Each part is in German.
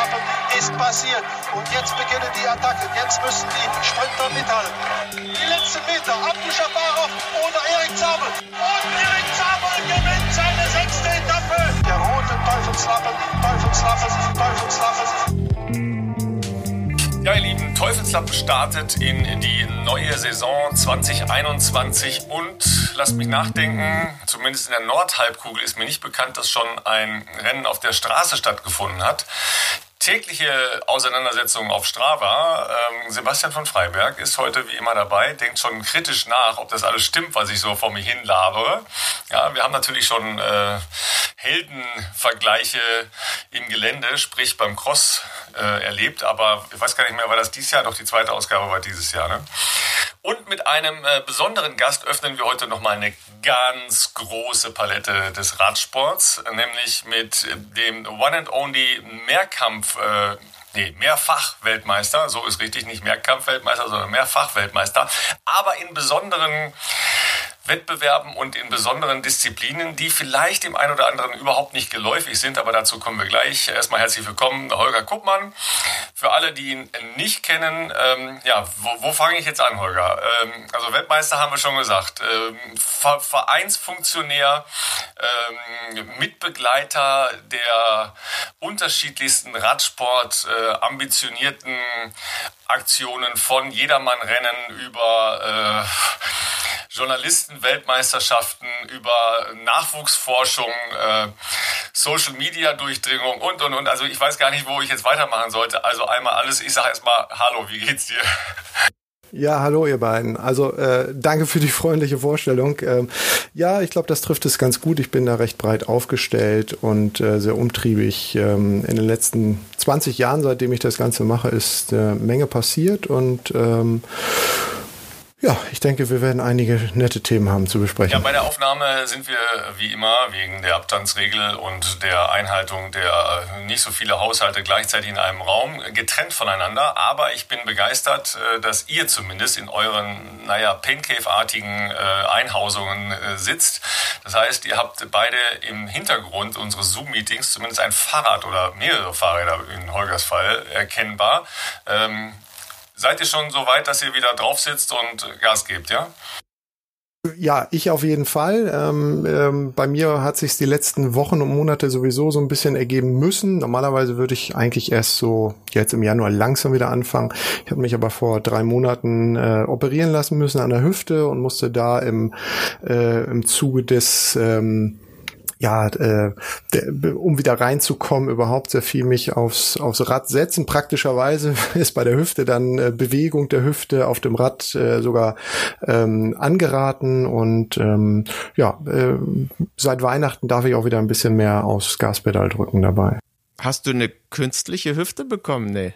Teufelsklappen ist passiert. Und jetzt beginnen die Attacken. Jetzt müssen die Sprinter mithalten. Die letzten Meter. Abdu Shafarov oder Erik Zabel. Und Erik Zabel gewinnt seine sechste Etappe. Der rote Teufelslappen, Teufelslappen, Teufelslappen. Ja, ihr Lieben, Teufelslappen startet in die neue Saison 2021 und lasst mich nachdenken, zumindest in der Nordhalbkugel ist mir nicht bekannt, dass schon ein Rennen auf der Straße stattgefunden hat tägliche Auseinandersetzung auf Strava. Ähm, Sebastian von Freiberg ist heute wie immer dabei, denkt schon kritisch nach, ob das alles stimmt, was ich so vor mir hin labere. Ja, wir haben natürlich schon äh, Heldenvergleiche im Gelände, sprich beim Cross äh, erlebt, aber ich weiß gar nicht mehr, war das dieses Jahr? Doch die zweite Ausgabe war dieses Jahr. Ne? Und mit einem äh, besonderen Gast öffnen wir heute nochmal eine ganz große Palette des Radsports, nämlich mit dem One and Only Mehrkampf. Äh, nee, Mehrfach-Weltmeister, so ist richtig, nicht Mehrkampf-Weltmeister, sondern Mehrfach-Weltmeister, aber in besonderen Wettbewerben und in besonderen Disziplinen, die vielleicht dem einen oder anderen überhaupt nicht geläufig sind, aber dazu kommen wir gleich. Erstmal herzlich willkommen, Holger Kuppmann. Für alle, die ihn nicht kennen, ähm, ja, wo, wo fange ich jetzt an, Holger? Ähm, also Weltmeister haben wir schon gesagt, ähm, Vereinsfunktionär, ähm, Mitbegleiter der unterschiedlichsten Radsport äh, ambitionierten Aktionen von Jedermann-Rennen über äh, Journalisten-Weltmeisterschaften, über Nachwuchsforschung, äh, Social-Media-Durchdringung und, und, und. Also ich weiß gar nicht, wo ich jetzt weitermachen sollte. Also einmal alles. Ich sage erstmal Hallo, wie geht's dir? Ja, hallo ihr beiden. Also äh, danke für die freundliche Vorstellung. Ähm, ja, ich glaube, das trifft es ganz gut. Ich bin da recht breit aufgestellt und äh, sehr umtriebig. Ähm, in den letzten 20 Jahren, seitdem ich das Ganze mache, ist äh, Menge passiert und ähm, ja, ich denke, wir werden einige nette Themen haben zu besprechen. Ja, bei der Aufnahme sind wir wie immer wegen der Abstandsregel und der Einhaltung der nicht so viele Haushalte gleichzeitig in einem Raum getrennt voneinander. Aber ich bin begeistert, äh, dass ihr zumindest in euren, naja, Pancave-artigen äh, Einhausungen äh, sitzt. Das heißt, ihr habt beide im Hintergrund unseres Zoom-Meetings zumindest ein Fahrrad oder mehrere Fahrräder in Holgers Fall erkennbar. Seid ihr schon so weit, dass ihr wieder drauf sitzt und Gas gebt, ja? Ja, ich auf jeden Fall. Ähm, ähm, bei mir hat sich die letzten Wochen und Monate sowieso so ein bisschen ergeben müssen. Normalerweise würde ich eigentlich erst so jetzt im Januar langsam wieder anfangen. Ich habe mich aber vor drei Monaten äh, operieren lassen müssen an der Hüfte und musste da im, äh, im Zuge des ähm, ja, äh, um wieder reinzukommen, überhaupt sehr viel mich aufs, aufs Rad setzen. Praktischerweise ist bei der Hüfte dann äh, Bewegung der Hüfte auf dem Rad äh, sogar ähm, angeraten und ähm, ja, äh, seit Weihnachten darf ich auch wieder ein bisschen mehr aufs Gaspedal drücken dabei. Hast du eine künstliche Hüfte bekommen? Nee.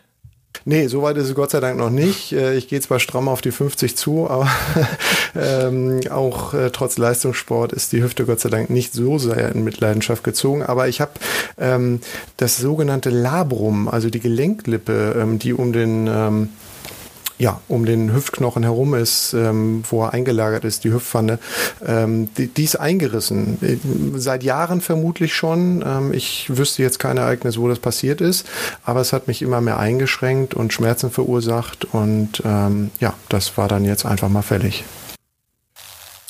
Nee, so weit ist es Gott sei Dank noch nicht. Äh, ich gehe zwar stramm auf die 50 zu, aber ähm, auch äh, trotz Leistungssport ist die Hüfte Gott sei Dank nicht so sehr in Mitleidenschaft gezogen. Aber ich habe ähm, das sogenannte Labrum, also die Gelenklippe, ähm, die um den ähm, ja, um den Hüftknochen herum ist, ähm, wo er eingelagert ist, die Hüftpfanne, ähm, die, die ist eingerissen. Seit Jahren vermutlich schon. Ähm, ich wüsste jetzt kein Ereignis, wo das passiert ist, aber es hat mich immer mehr eingeschränkt und Schmerzen verursacht und ähm, ja, das war dann jetzt einfach mal fällig.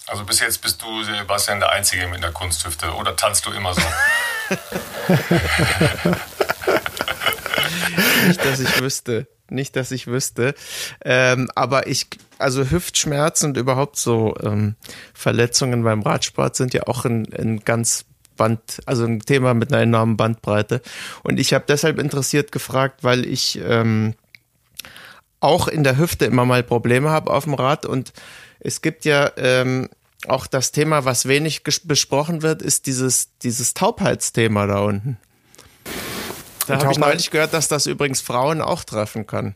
Also bis jetzt bist du, Sebastian, der Einzige mit einer Kunsthüfte oder tanzt du immer so? Nicht, dass ich wüsste nicht, dass ich wüsste. Ähm, aber ich, also Hüftschmerzen und überhaupt so ähm, Verletzungen beim Radsport sind ja auch ein, ein ganz Band, also ein Thema mit einer enormen Bandbreite. Und ich habe deshalb interessiert gefragt, weil ich ähm, auch in der Hüfte immer mal Probleme habe auf dem Rad. Und es gibt ja ähm, auch das Thema, was wenig besprochen wird, ist dieses, dieses Taubheitsthema da unten. Da habe ich neulich gehört, dass das übrigens Frauen auch treffen kann.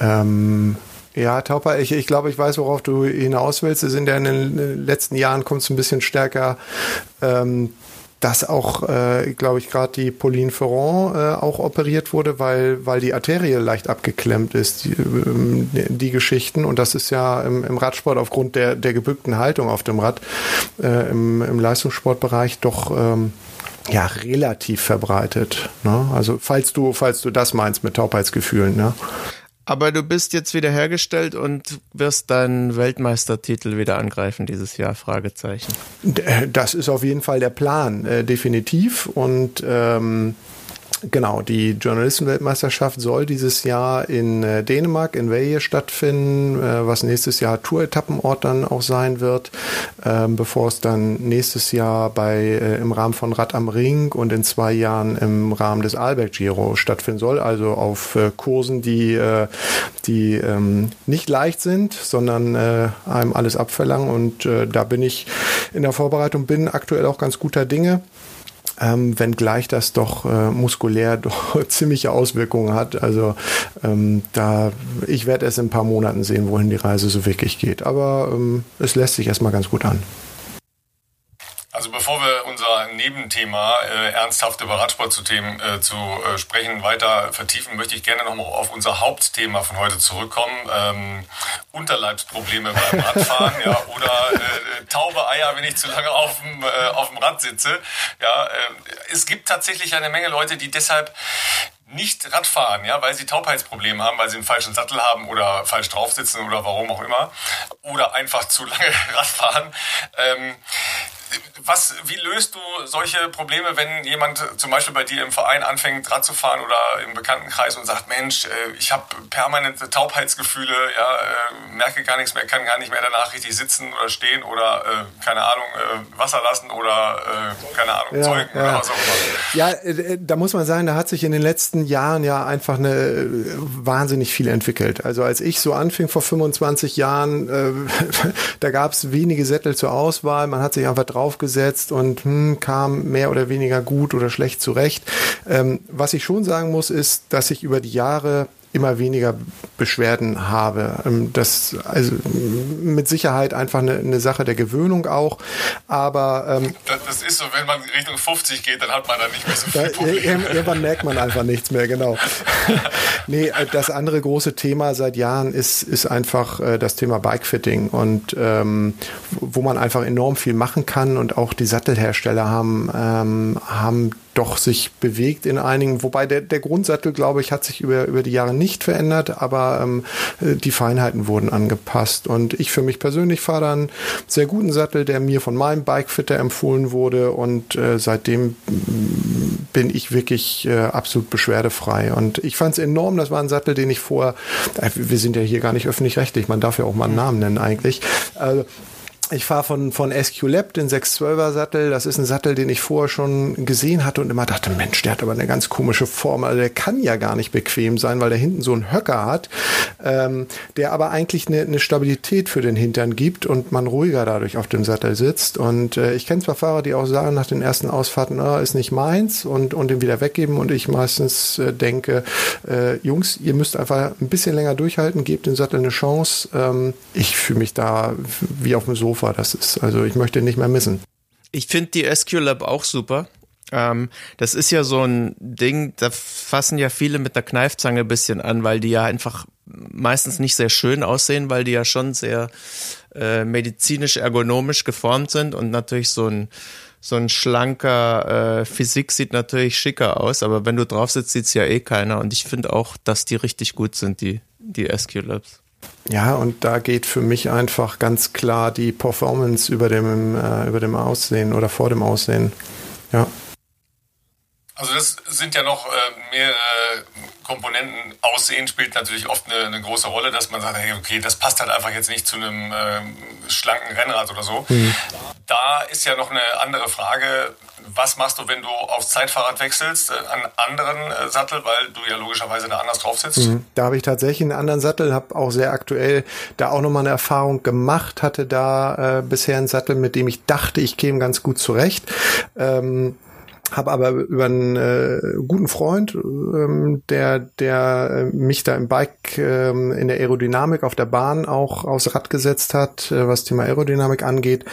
Ähm, ja, Tauper, ich, ich glaube, ich weiß, worauf du hinaus willst. Es sind ja in den letzten Jahren kommt es ein bisschen stärker, ähm, dass auch, äh, glaube ich, gerade die Pauline Ferrand äh, auch operiert wurde, weil, weil die Arterie leicht abgeklemmt ist, die, ähm, die Geschichten. Und das ist ja im, im Radsport aufgrund der, der gebückten Haltung auf dem Rad äh, im, im Leistungssportbereich doch ähm, ja relativ verbreitet. Ne? Also falls du, falls du das meinst mit Taubheitsgefühlen, ne? Aber du bist jetzt wieder hergestellt und wirst deinen Weltmeistertitel wieder angreifen dieses Jahr? Fragezeichen. Das ist auf jeden Fall der Plan, äh, definitiv. Und ähm, Genau, die Journalistenweltmeisterschaft soll dieses Jahr in äh, Dänemark, in Veje stattfinden, äh, was nächstes Jahr Tour-Etappenort dann auch sein wird, ähm, bevor es dann nächstes Jahr bei, äh, im Rahmen von Rad am Ring und in zwei Jahren im Rahmen des Alberg Giro stattfinden soll, also auf Kursen, die, die ähm, nicht leicht sind, sondern einem alles abverlangen. Und da bin ich in der Vorbereitung, bin aktuell auch ganz guter Dinge ähm, wenngleich das doch äh, muskulär doch ziemliche Auswirkungen hat. Also ähm, da, ich werde es in ein paar Monaten sehen, wohin die Reise so wirklich geht. Aber ähm, es lässt sich erstmal ganz gut an. Also bevor wir unser Nebenthema äh, ernsthaft über Radsport zu, Themen, äh, zu äh, sprechen weiter vertiefen, möchte ich gerne nochmal auf unser Hauptthema von heute zurückkommen. Ähm, Unterleibsprobleme beim Radfahren ja, oder äh, taube Eier, wenn ich zu lange auf dem, äh, auf dem Rad sitze. Ja, äh, es gibt tatsächlich eine Menge Leute, die deshalb nicht Radfahren, ja, weil sie Taubheitsprobleme haben, weil sie einen falschen Sattel haben oder falsch drauf sitzen oder warum auch immer oder einfach zu lange Radfahren. Ähm, was, wie löst du solche Probleme, wenn jemand zum Beispiel bei dir im Verein anfängt, Rad zu fahren oder im Bekanntenkreis und sagt, Mensch, äh, ich habe permanente Taubheitsgefühle, ja, äh, merke gar nichts mehr, kann gar nicht mehr danach richtig sitzen oder stehen oder, äh, keine Ahnung, Wasser lassen oder, keine Ahnung, ja, zeugen ja. oder was auch immer. Ja, da muss man sagen, da hat sich in den letzten Jahren ja einfach eine wahnsinnig viel entwickelt. Also als ich so anfing vor 25 Jahren, da gab es wenige Sättel zur Auswahl, man hat sich einfach draufgesetzt und hm, kam mehr oder weniger gut oder schlecht zurecht. Ähm, was ich schon sagen muss, ist, dass ich über die Jahre immer weniger Beschwerden habe. Ähm, das also mit Sicherheit einfach eine, eine Sache der Gewöhnung auch. Aber ähm, das, das, ist so, wenn man Richtung 50 geht, dann hat man dann nicht mehr so viel Probleme. Irgendwann merkt man einfach nichts mehr, genau. nee, äh, das andere große Thema seit Jahren ist, ist einfach äh, das Thema Bikefitting und ähm, wo man einfach enorm viel machen kann und auch die Sattelhersteller haben, ähm, haben doch sich bewegt in einigen, wobei der, der Grundsattel, glaube ich, hat sich über, über die Jahre nicht verändert, aber ähm, die Feinheiten wurden angepasst. Und ich für mich persönlich fahre da einen sehr guten Sattel, der mir von meinem Bikefitter empfohlen wurde und äh, seitdem mm, bin ich wirklich äh, absolut beschwerdefrei. Und ich fand es enorm, das war ein Sattel, den ich vorher, äh, wir sind ja hier gar nicht öffentlich-rechtlich, man darf ja auch mal einen Namen nennen eigentlich. Also, ich fahre von, von SQ Lab den 612er Sattel. Das ist ein Sattel, den ich vorher schon gesehen hatte und immer dachte, Mensch, der hat aber eine ganz komische Form. Also der kann ja gar nicht bequem sein, weil der hinten so einen Höcker hat, ähm, der aber eigentlich eine, eine Stabilität für den Hintern gibt und man ruhiger dadurch auf dem Sattel sitzt. Und äh, ich kenne zwar Fahrer, die auch sagen nach den ersten Ausfahrten, oh, ist nicht meins und, und den wieder weggeben. Und ich meistens äh, denke, äh, Jungs, ihr müsst einfach ein bisschen länger durchhalten, gebt dem Sattel eine Chance. Ähm, ich fühle mich da wie auf dem Sofa Sofa. Das ist, also ich möchte nicht mehr missen. Ich finde die SQ Lab auch super. Ähm, das ist ja so ein Ding, da fassen ja viele mit der Kneifzange ein bisschen an, weil die ja einfach meistens nicht sehr schön aussehen, weil die ja schon sehr äh, medizinisch ergonomisch geformt sind und natürlich so ein so ein schlanker äh, Physik sieht natürlich schicker aus, aber wenn du drauf sitzt, sieht's ja eh keiner. Und ich finde auch, dass die richtig gut sind, die, die SQ Labs. Ja, und da geht für mich einfach ganz klar die Performance über dem, äh, über dem Aussehen oder vor dem Aussehen. Ja. Also das sind ja noch äh, mehrere Komponenten. Aussehen spielt natürlich oft eine, eine, große Rolle, dass man sagt, hey, okay, das passt halt einfach jetzt nicht zu einem äh, schlanken Rennrad oder so. Mhm. Da ist ja noch eine andere Frage. Was machst du, wenn du aufs Zeitfahrrad wechselst, äh, an anderen äh, Sattel, weil du ja logischerweise da anders drauf sitzt? Mhm. Da habe ich tatsächlich einen anderen Sattel, habe auch sehr aktuell da auch nochmal eine Erfahrung gemacht, hatte da äh, bisher einen Sattel, mit dem ich dachte, ich käme ganz gut zurecht. Ähm, habe aber über einen äh, guten Freund, ähm, der der äh, mich da im Bike ähm, in der Aerodynamik auf der Bahn auch aufs Rad gesetzt hat, äh, was Thema Aerodynamik angeht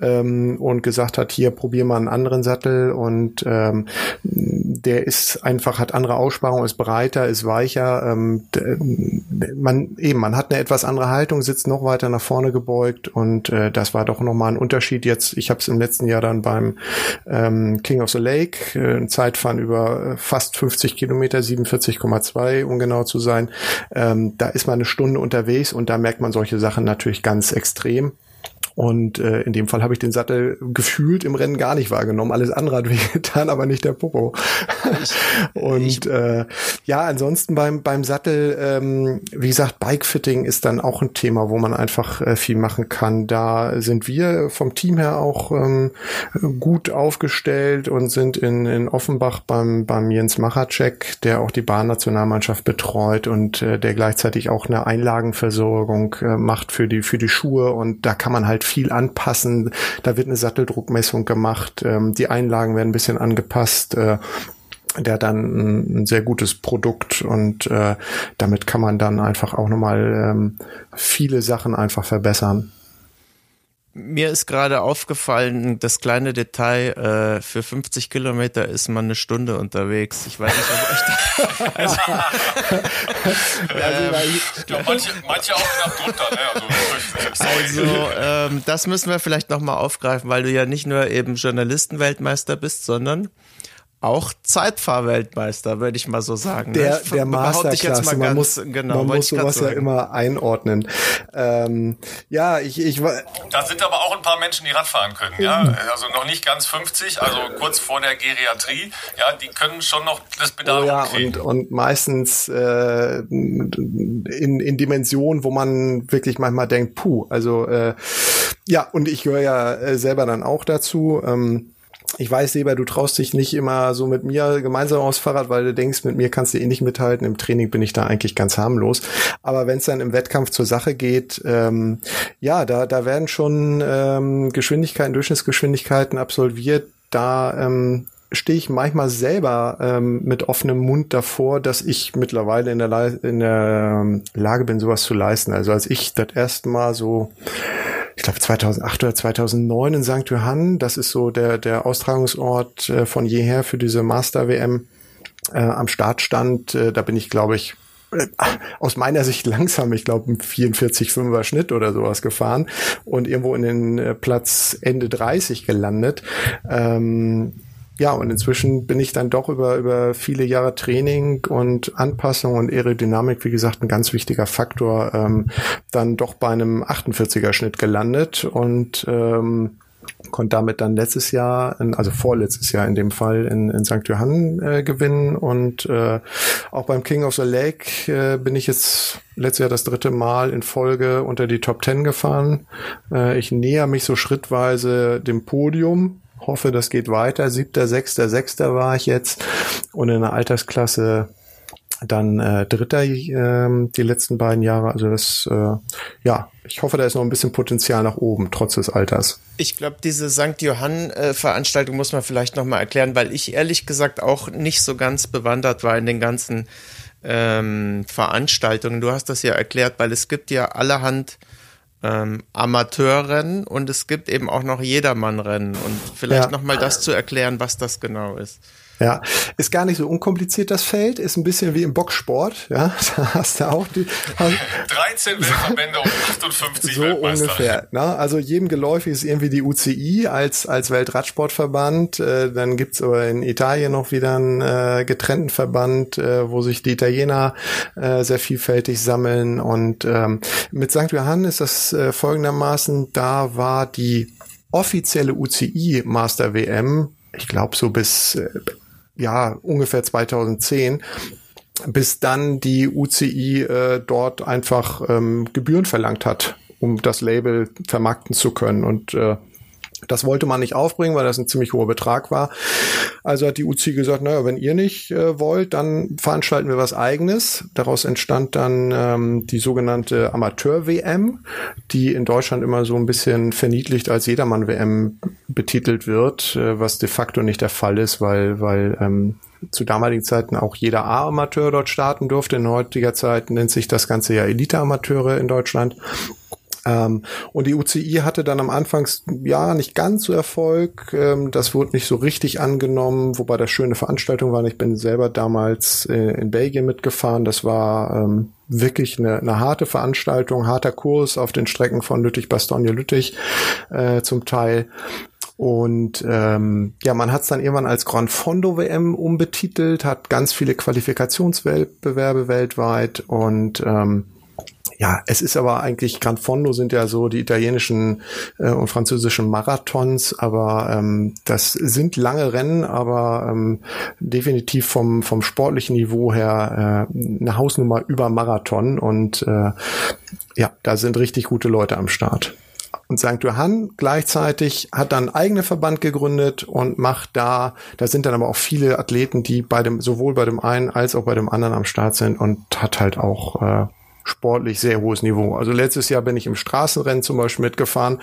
ähm, und gesagt hat, hier probier mal einen anderen Sattel und ähm, der ist einfach hat andere Aussparung, ist breiter, ist weicher. Ähm, man eben, man hat eine etwas andere Haltung, sitzt noch weiter nach vorne gebeugt und äh, das war doch nochmal ein Unterschied. Jetzt, ich habe es im letzten Jahr dann beim ähm, King of the Lake Lake, äh, ein Zeitfahren über äh, fast 50 Kilometer, 47,2 um genau zu sein. Ähm, da ist man eine Stunde unterwegs und da merkt man solche Sachen natürlich ganz extrem. Und äh, in dem Fall habe ich den Sattel gefühlt im Rennen gar nicht wahrgenommen. Alles andere hat wehgetan, aber nicht der Popo. und äh, ja, ansonsten beim, beim Sattel, ähm, wie gesagt, Bikefitting ist dann auch ein Thema, wo man einfach äh, viel machen kann. Da sind wir vom Team her auch ähm, gut aufgestellt und sind in, in Offenbach beim, beim Jens Machacek, der auch die Bahnnationalmannschaft betreut und äh, der gleichzeitig auch eine Einlagenversorgung äh, macht für die, für die Schuhe. Und da kann man halt viel anpassen. Da wird eine Satteldruckmessung gemacht. Ähm, die Einlagen werden ein bisschen angepasst. Äh, der hat dann ein, ein, sehr gutes Produkt und äh, damit kann man dann einfach auch nochmal ähm, viele Sachen einfach verbessern. Mir ist gerade aufgefallen, das kleine Detail, äh, für 50 Kilometer ist man eine Stunde unterwegs. Ich weiß nicht, ob euch da, also, ähm, ich glaube, manche, manche auch knapp drunter. Ne? Also, also ähm, das müssen wir vielleicht nochmal aufgreifen, weil du ja nicht nur eben Journalistenweltmeister bist, sondern auch Zeitfahrweltmeister, würde ich mal so sagen. Ne? Der, der Masterklasse, man muss, genau, man muss sowas ja immer einordnen. Ähm, ja, ich, ich war. Da sind aber auch ein paar Menschen, die Radfahren können, ja. Mhm. Also noch nicht ganz 50, also kurz vor der Geriatrie, ja, die können schon noch das Pedal oh ja, und, und meistens äh, in, in Dimensionen, wo man wirklich manchmal denkt, puh, also äh, ja, und ich gehöre ja äh, selber dann auch dazu. Ähm, ich weiß, Seber, du traust dich nicht immer so mit mir gemeinsam aufs Fahrrad, weil du denkst, mit mir kannst du eh nicht mithalten. Im Training bin ich da eigentlich ganz harmlos. Aber wenn es dann im Wettkampf zur Sache geht, ähm, ja, da, da werden schon ähm, Geschwindigkeiten, Durchschnittsgeschwindigkeiten absolviert. Da ähm, stehe ich manchmal selber ähm, mit offenem Mund davor, dass ich mittlerweile in der, in der ähm, Lage bin, sowas zu leisten. Also als ich das erste Mal so ich glaube 2008 oder 2009 in St. Johann. Das ist so der, der Austragungsort äh, von jeher für diese Master-WM äh, am Start stand. Äh, da bin ich, glaube ich, äh, aus meiner Sicht langsam, ich glaube, ein 44-5er Schnitt oder sowas gefahren und irgendwo in den äh, Platz Ende 30 gelandet. Ähm, ja, und inzwischen bin ich dann doch über, über viele Jahre Training und Anpassung und Aerodynamik, wie gesagt, ein ganz wichtiger Faktor, ähm, dann doch bei einem 48er Schnitt gelandet und ähm, konnte damit dann letztes Jahr, also vorletztes Jahr in dem Fall in, in St. Johann äh, gewinnen und äh, auch beim King of the Lake äh, bin ich jetzt letztes Jahr das dritte Mal in Folge unter die Top Ten gefahren. Äh, ich näher mich so schrittweise dem Podium hoffe, das geht weiter. Siebter, sechster, sechster war ich jetzt und in der Altersklasse dann äh, Dritter äh, die letzten beiden Jahre. Also das, äh, ja, ich hoffe, da ist noch ein bisschen Potenzial nach oben, trotz des Alters. Ich glaube, diese St. Johann-Veranstaltung muss man vielleicht nochmal erklären, weil ich ehrlich gesagt auch nicht so ganz bewandert war in den ganzen ähm, Veranstaltungen. Du hast das ja erklärt, weil es gibt ja allerhand ähm, Amateurrennen und es gibt eben auch noch Jedermannrennen. Und vielleicht ja. nochmal das zu erklären, was das genau ist. Ja, ist gar nicht so unkompliziert das Feld, ist ein bisschen wie im Boxsport, ja, da hast du auch die 13 Weltverbände und 58 so ungefähr, ne? Also jedem geläufig ist irgendwie die UCI als als Weltradsportverband, äh, dann gibt's aber in Italien noch wieder einen äh, getrennten Verband, äh, wo sich die Italiener äh, sehr vielfältig sammeln. Und ähm, mit St. Johann ist das äh, folgendermaßen, da war die offizielle UCI Master WM ich glaube so bis äh, ja, ungefähr 2010 bis dann die UCI äh, dort einfach ähm, Gebühren verlangt hat, um das Label vermarkten zu können. Und äh, das wollte man nicht aufbringen, weil das ein ziemlich hoher Betrag war. Also hat die UCI gesagt, naja, wenn ihr nicht äh, wollt, dann veranstalten wir was eigenes. Daraus entstand dann ähm, die sogenannte Amateur-WM, die in Deutschland immer so ein bisschen verniedlicht als Jedermann-WM betitelt wird, äh, was de facto nicht der Fall ist, weil, weil ähm, zu damaligen Zeiten auch jeder A-Amateur dort starten durfte. In heutiger Zeit nennt sich das Ganze ja Elite-Amateure in Deutschland. Ähm, und die UCI hatte dann am Anfang ja nicht ganz so Erfolg. Ähm, das wurde nicht so richtig angenommen, wobei das schöne Veranstaltung war. Ich bin selber damals äh, in Belgien mitgefahren. Das war ähm, wirklich eine, eine harte Veranstaltung, harter Kurs auf den Strecken von Lüttich, Bastogne, Lüttich äh, zum Teil. Und ähm, ja, man hat es dann irgendwann als Grand Fondo WM umbetitelt, hat ganz viele Qualifikationswettbewerbe weltweit und ähm, ja, es ist aber eigentlich Gran Fondo sind ja so die italienischen äh, und französischen Marathons, aber ähm, das sind lange Rennen, aber ähm, definitiv vom vom sportlichen Niveau her äh, eine Hausnummer über Marathon und äh, ja, da sind richtig gute Leute am Start. Und St. Johann gleichzeitig hat dann einen eigenen Verband gegründet und macht da, da sind dann aber auch viele Athleten, die bei dem, sowohl bei dem einen als auch bei dem anderen am Start sind und hat halt auch äh, sportlich sehr hohes Niveau. Also letztes Jahr bin ich im Straßenrennen zum Beispiel mitgefahren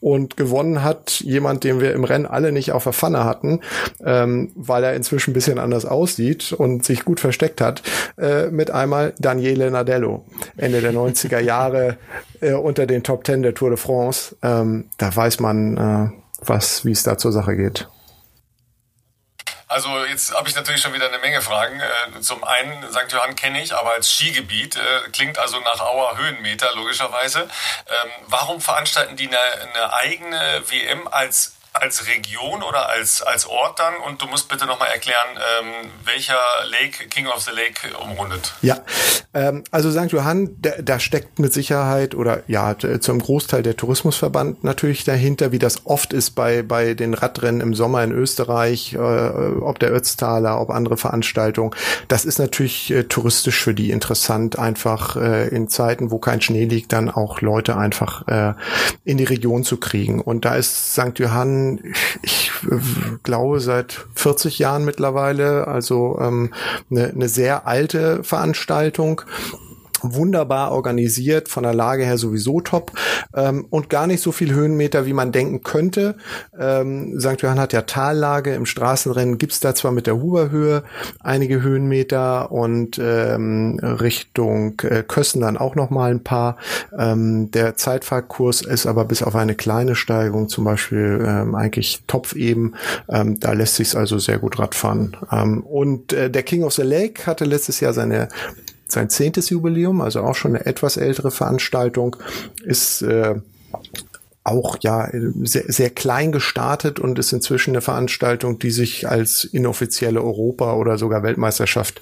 und gewonnen hat jemand, den wir im Rennen alle nicht auf der Pfanne hatten, ähm, weil er inzwischen ein bisschen anders aussieht und sich gut versteckt hat, äh, mit einmal Daniele Nadello, Ende der 90er Jahre äh, unter den Top Ten der Tour de France. Ähm, da weiß man, äh, was, wie es da zur Sache geht. Also jetzt habe ich natürlich schon wieder eine Menge Fragen. Äh, zum einen, St. Johann kenne ich, aber als Skigebiet äh, klingt also nach Auer Höhenmeter logischerweise. Ähm, warum veranstalten die eine, eine eigene WM als als Region oder als, als Ort dann? Und du musst bitte nochmal erklären, ähm, welcher Lake King of the Lake umrundet. Ja, ähm, also St. Johann, da, da steckt mit Sicherheit oder ja, zum Großteil der Tourismusverband natürlich dahinter, wie das oft ist bei, bei den Radrennen im Sommer in Österreich, äh, ob der Ötztaler, ob andere Veranstaltungen. Das ist natürlich äh, touristisch für die interessant, einfach äh, in Zeiten, wo kein Schnee liegt, dann auch Leute einfach äh, in die Region zu kriegen. Und da ist St. Johann ich glaube, seit 40 Jahren mittlerweile, also ähm, eine, eine sehr alte Veranstaltung wunderbar organisiert, von der Lage her sowieso top ähm, und gar nicht so viel Höhenmeter, wie man denken könnte. Ähm, St. Johann hat ja Tallage, im Straßenrennen gibt's da zwar mit der Huberhöhe einige Höhenmeter und ähm, Richtung äh, Kössen dann auch noch mal ein paar. Ähm, der Zeitfahrkurs ist aber bis auf eine kleine Steigung zum Beispiel ähm, eigentlich Topf eben. Ähm, da lässt sich's also sehr gut Radfahren. Ähm, und äh, der King of the Lake hatte letztes Jahr seine sein zehntes Jubiläum, also auch schon eine etwas ältere Veranstaltung, ist äh, auch ja sehr, sehr klein gestartet und ist inzwischen eine Veranstaltung, die sich als inoffizielle Europa- oder sogar Weltmeisterschaft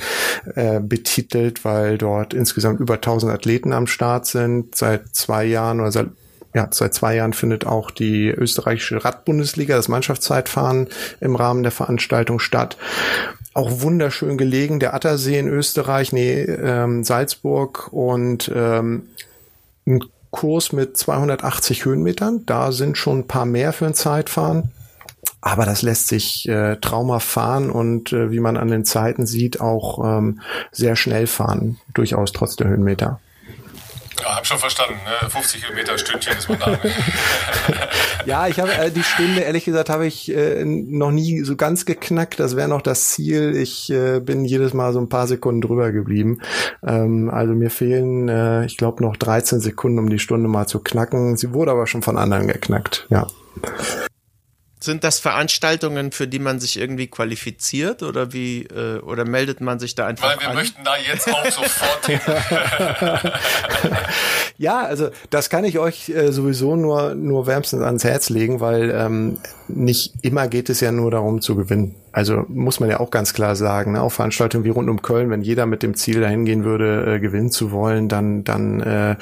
äh, betitelt, weil dort insgesamt über 1000 Athleten am Start sind. Seit zwei Jahren oder seit ja, seit zwei Jahren findet auch die österreichische Radbundesliga, das Mannschaftszeitfahren im Rahmen der Veranstaltung statt auch wunderschön gelegen, der Attersee in Österreich, nee, ähm, Salzburg und ähm, ein Kurs mit 280 Höhenmetern. Da sind schon ein paar mehr für ein Zeitfahren. Aber das lässt sich äh, traumhaft fahren und äh, wie man an den Zeiten sieht, auch ähm, sehr schnell fahren, durchaus trotz der Höhenmeter. Ja, hab schon verstanden. Ne? 50 Kilometer Stündchen ist man da. Ja, ich habe äh, die Stunde, ehrlich gesagt, habe ich äh, noch nie so ganz geknackt. Das wäre noch das Ziel. Ich äh, bin jedes Mal so ein paar Sekunden drüber geblieben. Ähm, also mir fehlen, äh, ich glaube, noch 13 Sekunden, um die Stunde mal zu knacken. Sie wurde aber schon von anderen geknackt, ja. Sind das Veranstaltungen, für die man sich irgendwie qualifiziert oder wie äh, oder meldet man sich da einfach Weil wir an? möchten da jetzt auch sofort ja, also das kann ich euch äh, sowieso nur nur wärmstens ans Herz legen, weil ähm, nicht immer geht es ja nur darum zu gewinnen. Also muss man ja auch ganz klar sagen, ne? auf Veranstaltungen wie rund um Köln, wenn jeder mit dem Ziel dahin gehen würde, äh, gewinnen zu wollen, dann dann äh,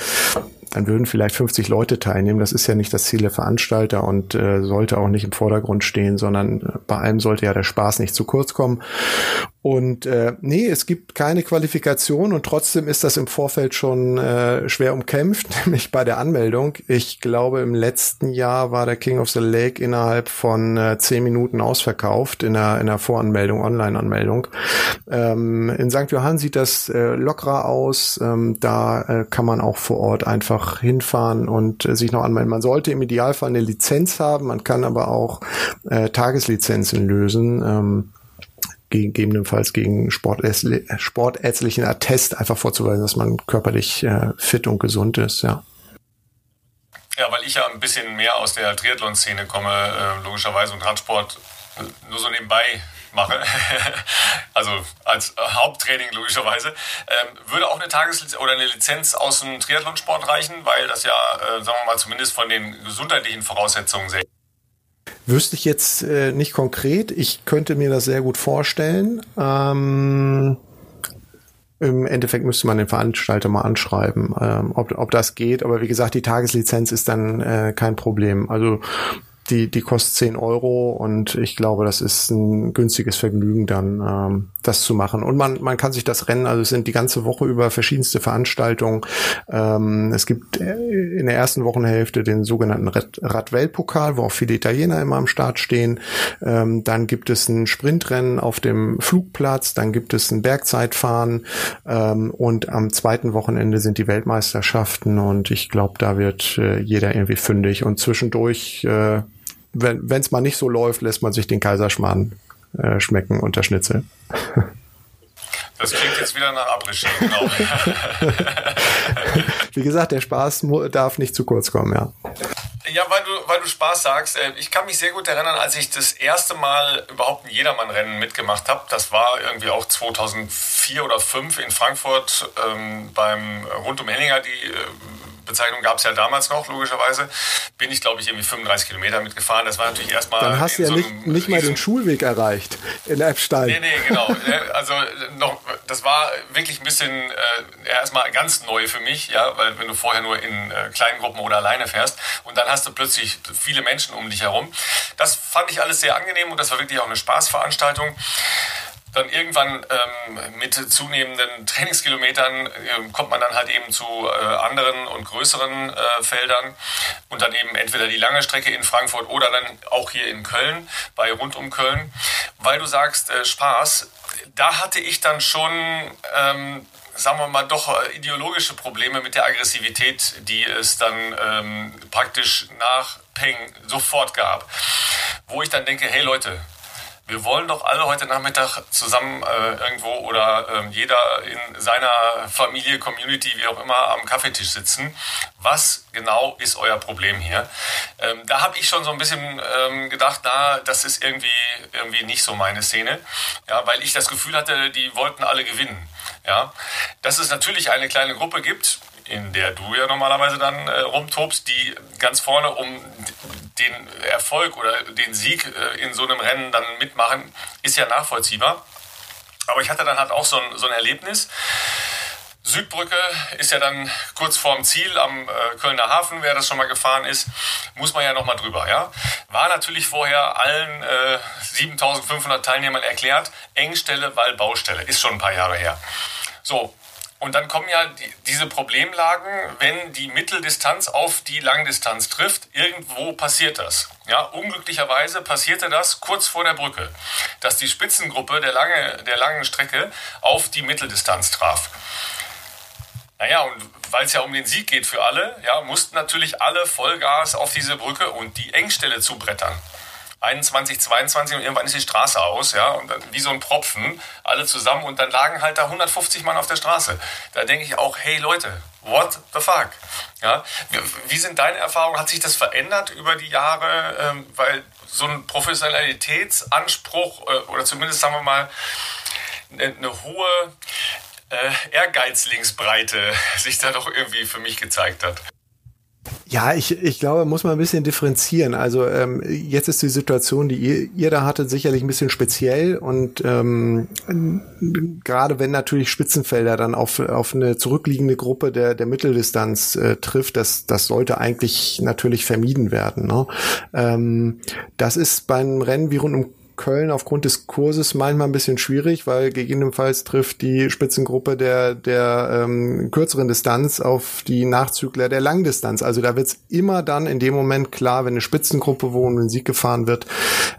dann würden vielleicht 50 Leute teilnehmen. Das ist ja nicht das Ziel der Veranstalter und äh, sollte auch nicht im Vordergrund stehen, sondern äh, bei allem sollte ja der Spaß nicht zu kurz kommen. Und äh, nee, es gibt keine Qualifikation und trotzdem ist das im Vorfeld schon äh, schwer umkämpft, nämlich bei der Anmeldung. Ich glaube, im letzten Jahr war der King of the Lake innerhalb von äh, zehn Minuten ausverkauft in der, in der Voranmeldung, Online-Anmeldung. Ähm, in St. Johann sieht das äh, lockerer aus. Ähm, da äh, kann man auch vor Ort einfach hinfahren und äh, sich noch anmelden. Man sollte im Idealfall eine Lizenz haben, man kann aber auch äh, Tageslizenzen lösen. Ähm, gegebenenfalls gegen sportärztlichen Attest einfach vorzuweisen, dass man körperlich äh, fit und gesund ist, ja. Ja, weil ich ja ein bisschen mehr aus der Triathlon-Szene komme, äh, logischerweise, und Radsport äh, nur so nebenbei mache, also als Haupttraining logischerweise, ähm, würde auch eine Tageslizenz oder eine Lizenz aus dem Triathlonsport reichen, weil das ja, äh, sagen wir mal, zumindest von den gesundheitlichen Voraussetzungen sehr Wüsste ich jetzt äh, nicht konkret. Ich könnte mir das sehr gut vorstellen. Ähm, Im Endeffekt müsste man den Veranstalter mal anschreiben, ähm, ob, ob das geht. Aber wie gesagt, die Tageslizenz ist dann äh, kein Problem. Also die, die kostet 10 Euro und ich glaube, das ist ein günstiges Vergnügen dann, ähm, das zu machen. Und man, man kann sich das Rennen, also es sind die ganze Woche über verschiedenste Veranstaltungen. Ähm, es gibt äh, in der ersten Wochenhälfte den sogenannten Radweltpokal, wo auch viele Italiener immer am Start stehen. Ähm, dann gibt es ein Sprintrennen auf dem Flugplatz, dann gibt es ein Bergzeitfahren ähm, und am zweiten Wochenende sind die Weltmeisterschaften und ich glaube, da wird äh, jeder irgendwie fündig und zwischendurch äh, wenn es mal nicht so läuft, lässt man sich den Kaiserschmarrn äh, schmecken unter Schnitzel. Das klingt jetzt wieder nach Abrischi, genau. Wie gesagt, der Spaß darf nicht zu kurz kommen, ja. Ja, weil du, weil du Spaß sagst. Äh, ich kann mich sehr gut erinnern, als ich das erste Mal überhaupt ein Jedermann-Rennen mitgemacht habe. Das war irgendwie auch 2004 oder 2005 in Frankfurt ähm, beim Rund um Henninger, die äh, Bezeichnung gab es ja damals noch, logischerweise, bin ich, glaube ich, irgendwie 35 Kilometer mitgefahren. Das war natürlich erstmal. Dann hast du ja so nicht, nicht mal den Schulweg erreicht in Eppstein. Nee, nee, genau. also noch, das war wirklich ein bisschen äh, erstmal ganz neu für mich, ja, weil wenn du vorher nur in äh, kleinen Gruppen oder alleine fährst und dann hast du plötzlich viele Menschen um dich herum. Das fand ich alles sehr angenehm und das war wirklich auch eine Spaßveranstaltung dann irgendwann ähm, mit zunehmenden Trainingskilometern äh, kommt man dann halt eben zu äh, anderen und größeren äh, Feldern und dann eben entweder die lange Strecke in Frankfurt oder dann auch hier in Köln, bei rund um Köln. Weil du sagst, äh, Spaß, da hatte ich dann schon ähm, sagen wir mal, doch äh, ideologische Probleme mit der Aggressivität, die es dann ähm, praktisch nach Peng sofort gab. Wo ich dann denke, hey Leute, wir wollen doch alle heute Nachmittag zusammen äh, irgendwo oder äh, jeder in seiner Familie, Community, wie auch immer, am Kaffeetisch sitzen. Was genau ist euer Problem hier? Ähm, da habe ich schon so ein bisschen ähm, gedacht, na, das ist irgendwie, irgendwie nicht so meine Szene. Ja, weil ich das Gefühl hatte, die wollten alle gewinnen. Ja, dass es natürlich eine kleine Gruppe gibt, in der du ja normalerweise dann äh, rumtobst, die ganz vorne um den Erfolg oder den Sieg äh, in so einem Rennen dann mitmachen, ist ja nachvollziehbar. Aber ich hatte dann halt auch so ein, so ein Erlebnis. Südbrücke ist ja dann kurz vorm Ziel am äh, Kölner Hafen, wer das schon mal gefahren ist, muss man ja noch mal drüber, ja. War natürlich vorher allen äh, 7500 Teilnehmern erklärt, Engstelle, weil Baustelle, ist schon ein paar Jahre her. So, und dann kommen ja die, diese Problemlagen, wenn die Mitteldistanz auf die Langdistanz trifft. Irgendwo passiert das. Ja, unglücklicherweise passierte das kurz vor der Brücke, dass die Spitzengruppe der, lange, der langen Strecke auf die Mitteldistanz traf. Naja, und weil es ja um den Sieg geht für alle, ja, mussten natürlich alle Vollgas auf diese Brücke und die Engstelle zubrettern. 21, 22 und irgendwann ist die Straße aus, ja, und dann wie so ein Propfen, alle zusammen und dann lagen halt da 150 Mann auf der Straße. Da denke ich auch, hey Leute, what the fuck? Ja, wie, sind deine Erfahrungen? Hat sich das verändert über die Jahre? Ähm, weil so ein Professionalitätsanspruch äh, oder zumindest sagen wir mal eine, eine hohe äh, Ehrgeizlingsbreite sich da doch irgendwie für mich gezeigt hat. Ja, ich, ich glaube, muss man ein bisschen differenzieren. Also ähm, jetzt ist die Situation, die ihr, ihr da hattet, sicherlich ein bisschen speziell und ähm, gerade wenn natürlich Spitzenfelder dann auf, auf eine zurückliegende Gruppe der, der Mitteldistanz äh, trifft, das, das sollte eigentlich natürlich vermieden werden. Ne? Ähm, das ist beim Rennen wie rund um Köln aufgrund des Kurses manchmal ein bisschen schwierig, weil gegebenenfalls trifft die Spitzengruppe der, der ähm, kürzeren Distanz auf die Nachzügler der Langdistanz. Also da wird es immer dann in dem Moment klar, wenn eine Spitzengruppe, wo um den Sieg gefahren wird,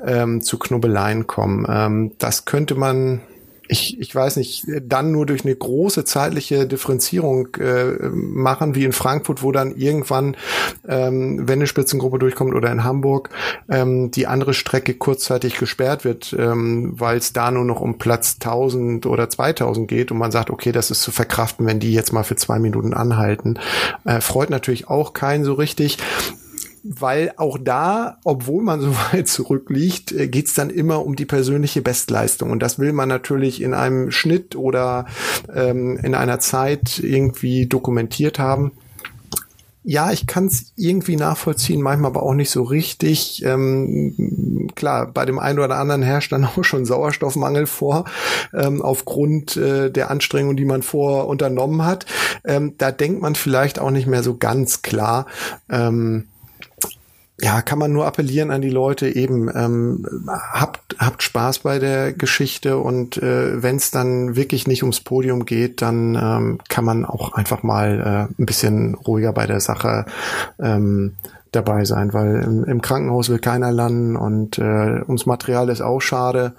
ähm, zu Knubbeleien kommen. Ähm, das könnte man ich, ich weiß nicht, dann nur durch eine große zeitliche Differenzierung äh, machen, wie in Frankfurt, wo dann irgendwann, ähm, wenn eine Spitzengruppe durchkommt oder in Hamburg, ähm, die andere Strecke kurzzeitig gesperrt wird, ähm, weil es da nur noch um Platz 1000 oder 2000 geht und man sagt, okay, das ist zu verkraften, wenn die jetzt mal für zwei Minuten anhalten. Äh, freut natürlich auch keinen so richtig weil auch da, obwohl man so weit zurückliegt, äh, geht's dann immer um die persönliche Bestleistung. Und das will man natürlich in einem Schnitt oder ähm, in einer Zeit irgendwie dokumentiert haben ja, ich kann es irgendwie nachvollziehen, manchmal aber auch nicht so richtig. Ähm, klar, bei dem einen oder anderen herrscht dann auch schon Sauerstoffmangel vor, ähm, aufgrund äh, der Anstrengung, die man vor unternommen hat. Ähm, da denkt man vielleicht auch nicht mehr so ganz klar. Ähm, ja, kann man nur appellieren an die Leute eben, ähm, habt, habt Spaß bei der Geschichte und äh, wenn es dann wirklich nicht ums Podium geht, dann ähm, kann man auch einfach mal äh, ein bisschen ruhiger bei der Sache ähm, dabei sein, weil im, im Krankenhaus will keiner landen und äh, ums Material ist auch schade.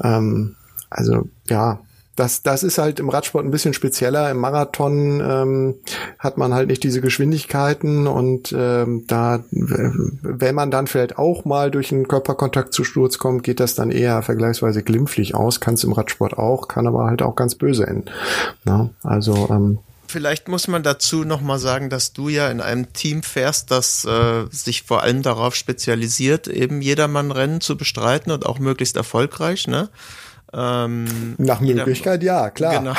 Ähm, also ja, das, das ist halt im Radsport ein bisschen spezieller. Im Marathon ähm, hat man halt nicht diese Geschwindigkeiten und ähm, da, wenn man dann vielleicht auch mal durch einen Körperkontakt zu Sturz kommt, geht das dann eher vergleichsweise glimpflich aus. Kann es im Radsport auch, kann aber halt auch ganz böse enden. Na, also ähm, Vielleicht muss man dazu nochmal sagen, dass du ja in einem Team fährst, das äh, sich vor allem darauf spezialisiert, eben Jedermann-Rennen zu bestreiten und auch möglichst erfolgreich, ne? Ähm, Nach Möglichkeit, jeder, ja, klar. Genau.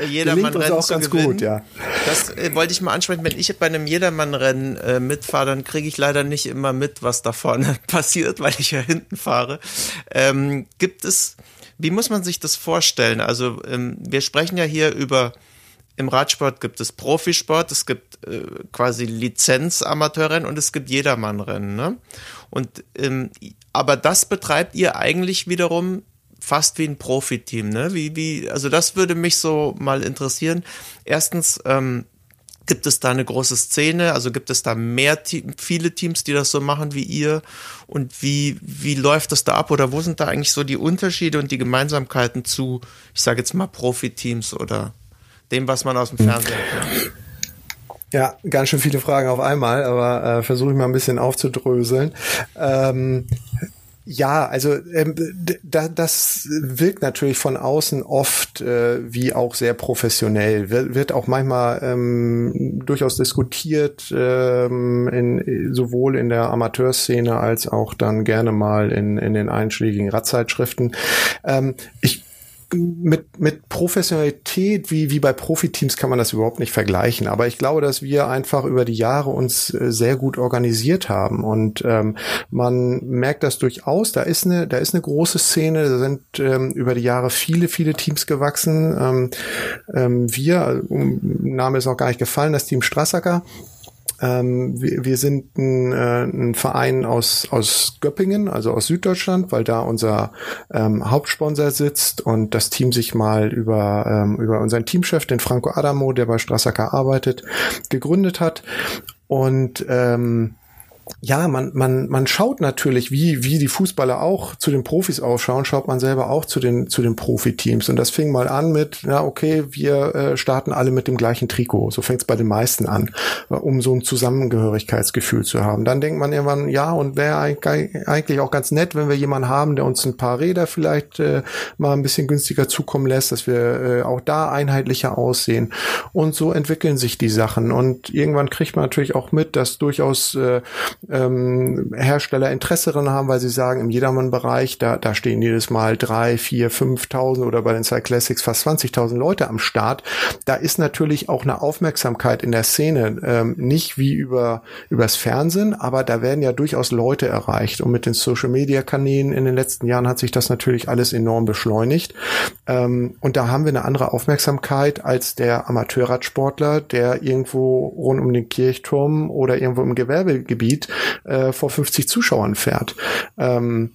Jedermann-Rennen auch ganz gewinnen. gut, ja. Das äh, wollte ich mal ansprechen. Wenn ich bei einem Jedermann-Rennen äh, mitfahre, dann kriege ich leider nicht immer mit, was da vorne passiert, weil ich ja hinten fahre. Ähm, gibt es, wie muss man sich das vorstellen? Also ähm, wir sprechen ja hier über im Radsport gibt es Profisport, es gibt äh, quasi Lizenz-Amateurrennen und es gibt Jedermannrennen. Ne? Und ähm, aber das betreibt ihr eigentlich wiederum fast wie ein Profiteam, ne? Wie, wie, also das würde mich so mal interessieren. Erstens, ähm, gibt es da eine große Szene? Also gibt es da mehr Team, viele Teams, die das so machen wie ihr? Und wie, wie läuft das da ab? Oder wo sind da eigentlich so die Unterschiede und die Gemeinsamkeiten zu, ich sage jetzt mal, Profiteams oder dem, was man aus dem Fernsehen kennt? Ja, ganz schön viele Fragen auf einmal, aber äh, versuche ich mal ein bisschen aufzudröseln. Ähm, ja, also ähm, da, das wirkt natürlich von außen oft äh, wie auch sehr professionell. Wird, wird auch manchmal ähm, durchaus diskutiert, ähm, in, sowohl in der Amateurszene als auch dann gerne mal in, in den einschlägigen Radzeitschriften. Ähm, ich mit, mit Professionalität wie, wie bei Profiteams kann man das überhaupt nicht vergleichen. Aber ich glaube, dass wir einfach über die Jahre uns äh, sehr gut organisiert haben und ähm, man merkt das durchaus. Da ist eine, da ist eine große Szene. Da sind ähm, über die Jahre viele, viele Teams gewachsen. Ähm, ähm, wir, um, Name ist noch gar nicht gefallen, das Team Strassacker ähm, wir, wir sind ein, äh, ein Verein aus, aus Göppingen, also aus Süddeutschland, weil da unser ähm, Hauptsponsor sitzt und das Team sich mal über, ähm, über unseren Teamchef, den Franco Adamo, der bei Strassacker arbeitet, gegründet hat. Und ähm, ja, man, man, man schaut natürlich, wie, wie die Fußballer auch zu den Profis ausschauen, schaut man selber auch zu den, zu den Profiteams. Und das fing mal an mit, ja, okay, wir äh, starten alle mit dem gleichen Trikot. So fängt es bei den meisten an, um so ein Zusammengehörigkeitsgefühl zu haben. Dann denkt man irgendwann, ja, und wäre eigentlich auch ganz nett, wenn wir jemanden haben, der uns ein paar Räder vielleicht äh, mal ein bisschen günstiger zukommen lässt, dass wir äh, auch da einheitlicher aussehen. Und so entwickeln sich die Sachen. Und irgendwann kriegt man natürlich auch mit, dass durchaus äh, ähm, Hersteller Interesse daran haben, weil sie sagen, im Jedermann-Bereich, da, da stehen jedes Mal drei, vier, fünftausend oder bei den Cyclassics Classics fast 20.000 Leute am Start. Da ist natürlich auch eine Aufmerksamkeit in der Szene, ähm, nicht wie über übers Fernsehen, aber da werden ja durchaus Leute erreicht und mit den Social-Media-Kanälen in den letzten Jahren hat sich das natürlich alles enorm beschleunigt ähm, und da haben wir eine andere Aufmerksamkeit als der Amateurradsportler, der irgendwo rund um den Kirchturm oder irgendwo im Gewerbegebiet äh, vor 50 Zuschauern fährt. Ähm,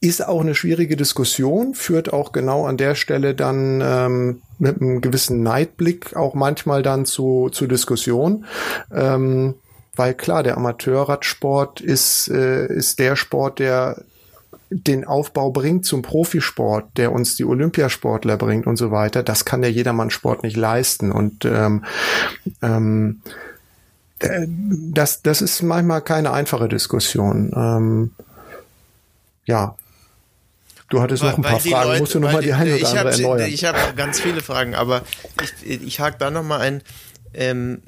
ist auch eine schwierige Diskussion, führt auch genau an der Stelle dann ähm, mit einem gewissen Neidblick auch manchmal dann zu, zu Diskussion. Ähm, weil klar, der Amateurradsport ist, äh, ist der Sport, der den Aufbau bringt zum Profisport, der uns die Olympiasportler bringt und so weiter, das kann der Jedermann-Sport nicht leisten. Und ähm, ähm, äh, das, das ist manchmal keine einfache Diskussion. Ähm, ja. Du hattest weil, noch ein paar Fragen, Leute, musst du noch mal die eine oder andere erneuern. Ich habe ganz viele Fragen, aber ich, ich hake da noch mal ein. Ähm,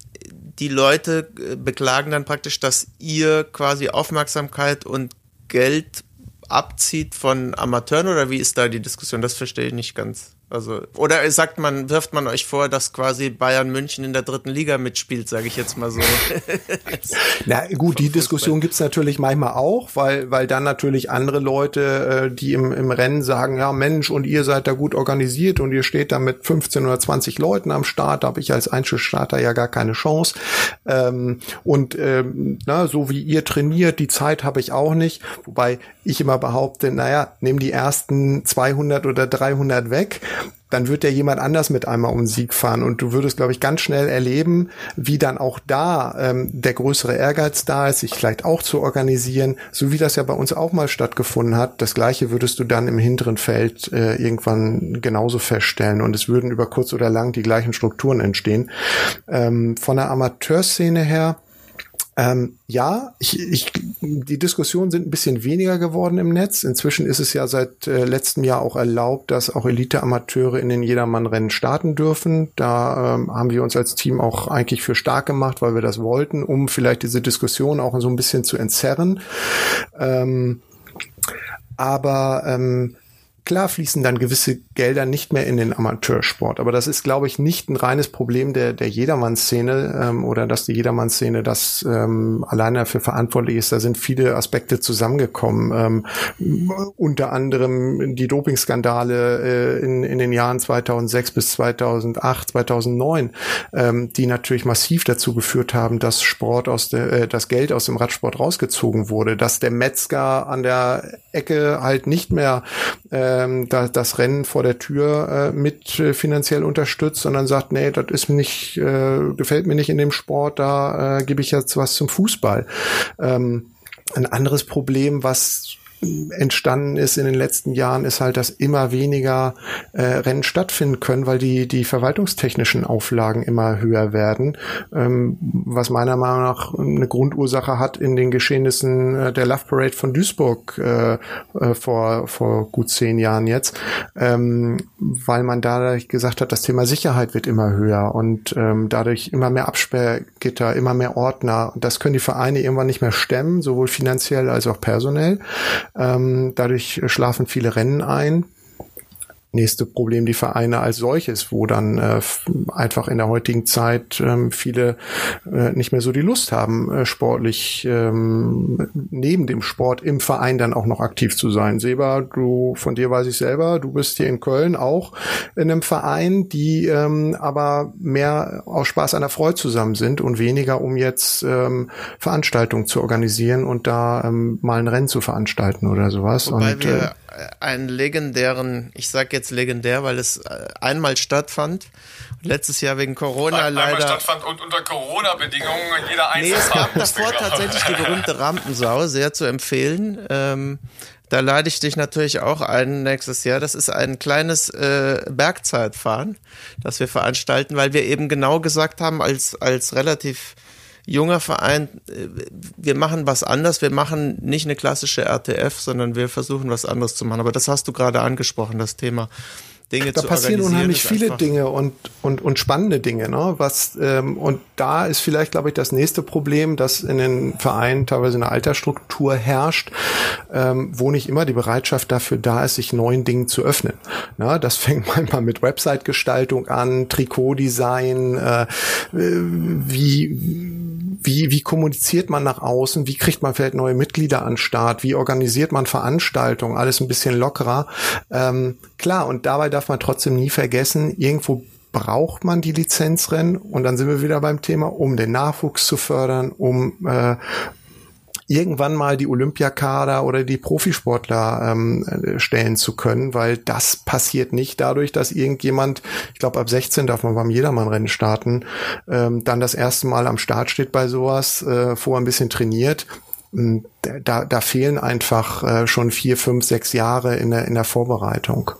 die Leute äh, beklagen dann praktisch, dass ihr quasi Aufmerksamkeit und Geld abzieht von Amateuren oder wie ist da die Diskussion? Das verstehe ich nicht ganz. Also, oder sagt man, wirft man euch vor, dass quasi Bayern München in der dritten Liga mitspielt, sage ich jetzt mal so. Na gut, die Diskussion gibt's natürlich manchmal auch, weil, weil dann natürlich andere Leute, äh, die im, im Rennen sagen, ja Mensch, und ihr seid da gut organisiert und ihr steht da mit 15 oder 20 Leuten am Start, habe ich als Einzelstarter ja gar keine Chance. Ähm, und ähm, na, so wie ihr trainiert, die Zeit habe ich auch nicht. Wobei ich immer behaupte, naja, nimm die ersten 200 oder 300 weg dann wird ja jemand anders mit einmal um Sieg fahren und du würdest, glaube ich, ganz schnell erleben, wie dann auch da ähm, der größere Ehrgeiz da ist, sich vielleicht auch zu organisieren, so wie das ja bei uns auch mal stattgefunden hat. Das gleiche würdest du dann im hinteren Feld äh, irgendwann genauso feststellen und es würden über kurz oder lang die gleichen Strukturen entstehen. Ähm, von der Amateurszene her ähm, ja, ich, ich, die Diskussionen sind ein bisschen weniger geworden im Netz. Inzwischen ist es ja seit äh, letztem Jahr auch erlaubt, dass auch Elite-Amateure in den Jedermann-Rennen starten dürfen. Da ähm, haben wir uns als Team auch eigentlich für stark gemacht, weil wir das wollten, um vielleicht diese Diskussion auch so ein bisschen zu entzerren. Ähm, aber ähm, Klar fließen dann gewisse Gelder nicht mehr in den Amateursport, aber das ist, glaube ich, nicht ein reines Problem der, der Jedermann-Szene ähm, oder dass die Jedermann-Szene das ähm, alleine dafür verantwortlich ist. Da sind viele Aspekte zusammengekommen, ähm, unter anderem die Dopingskandale äh, in, in den Jahren 2006 bis 2008, 2009, ähm, die natürlich massiv dazu geführt haben, dass Sport aus der, äh, das Geld aus dem Radsport rausgezogen wurde, dass der Metzger an der Ecke halt nicht mehr äh, ähm, da, das Rennen vor der Tür äh, mit äh, finanziell unterstützt, sondern sagt, nee, das ist nicht, äh, gefällt mir nicht in dem Sport, da äh, gebe ich jetzt was zum Fußball. Ähm, ein anderes Problem, was entstanden ist in den letzten Jahren, ist halt, dass immer weniger äh, Rennen stattfinden können, weil die, die verwaltungstechnischen Auflagen immer höher werden, ähm, was meiner Meinung nach eine Grundursache hat in den Geschehnissen äh, der Love Parade von Duisburg äh, äh, vor, vor gut zehn Jahren jetzt, ähm, weil man dadurch gesagt hat, das Thema Sicherheit wird immer höher und ähm, dadurch immer mehr Absperrgitter, immer mehr Ordner. Das können die Vereine irgendwann nicht mehr stemmen, sowohl finanziell als auch personell. Ähm, dadurch schlafen viele Rennen ein nächste Problem die Vereine als solches, wo dann äh, einfach in der heutigen Zeit ähm, viele äh, nicht mehr so die Lust haben, äh, sportlich ähm, neben dem Sport im Verein dann auch noch aktiv zu sein. Seba, du von dir weiß ich selber, du bist hier in Köln auch in einem Verein, die ähm, aber mehr aus Spaß an der Freude zusammen sind und weniger um jetzt ähm, Veranstaltungen zu organisieren und da ähm, mal ein Rennen zu veranstalten oder sowas. Wobei und, wir einen legendären, ich sage jetzt legendär, weil es äh, einmal stattfand. Letztes Jahr wegen Corona Ein, leider. Einmal stattfand und unter Corona-Bedingungen jeder Nee, es gab davor tatsächlich die berühmte Rampensau, sehr zu empfehlen. Ähm, da lade ich dich natürlich auch ein nächstes Jahr. Das ist ein kleines äh, Bergzeitfahren, das wir veranstalten, weil wir eben genau gesagt haben, als, als relativ junger Verein, äh, wir machen was anders, wir machen nicht eine klassische RTF, sondern wir versuchen was anderes zu machen. Aber das hast du gerade angesprochen, das Thema. Dinge da zu passieren unheimlich viele Dinge und, und, und spannende Dinge, ne? Was, ähm, und da ist vielleicht, glaube ich, das nächste Problem, dass in den Vereinen teilweise eine Altersstruktur herrscht, ähm, wo nicht immer die Bereitschaft dafür da ist, sich neuen Dingen zu öffnen. Na, das fängt manchmal mit Website-Gestaltung an, Trikotdesign, äh, wie, wie, wie kommuniziert man nach außen, wie kriegt man vielleicht neue Mitglieder an Start, wie organisiert man Veranstaltungen, alles ein bisschen lockerer. Ähm, klar, und dabei darf man trotzdem nie vergessen, irgendwo braucht man die Lizenzrennen und dann sind wir wieder beim Thema, um den Nachwuchs zu fördern, um äh, irgendwann mal die Olympiakader oder die Profisportler ähm, äh, stellen zu können, weil das passiert nicht dadurch, dass irgendjemand, ich glaube ab 16 darf man beim Jedermannrennen starten, ähm, dann das erste Mal am Start steht bei sowas, äh, vorher ein bisschen trainiert. Mm, Da, da fehlen einfach äh, schon vier, fünf, sechs Jahre in der, in der Vorbereitung.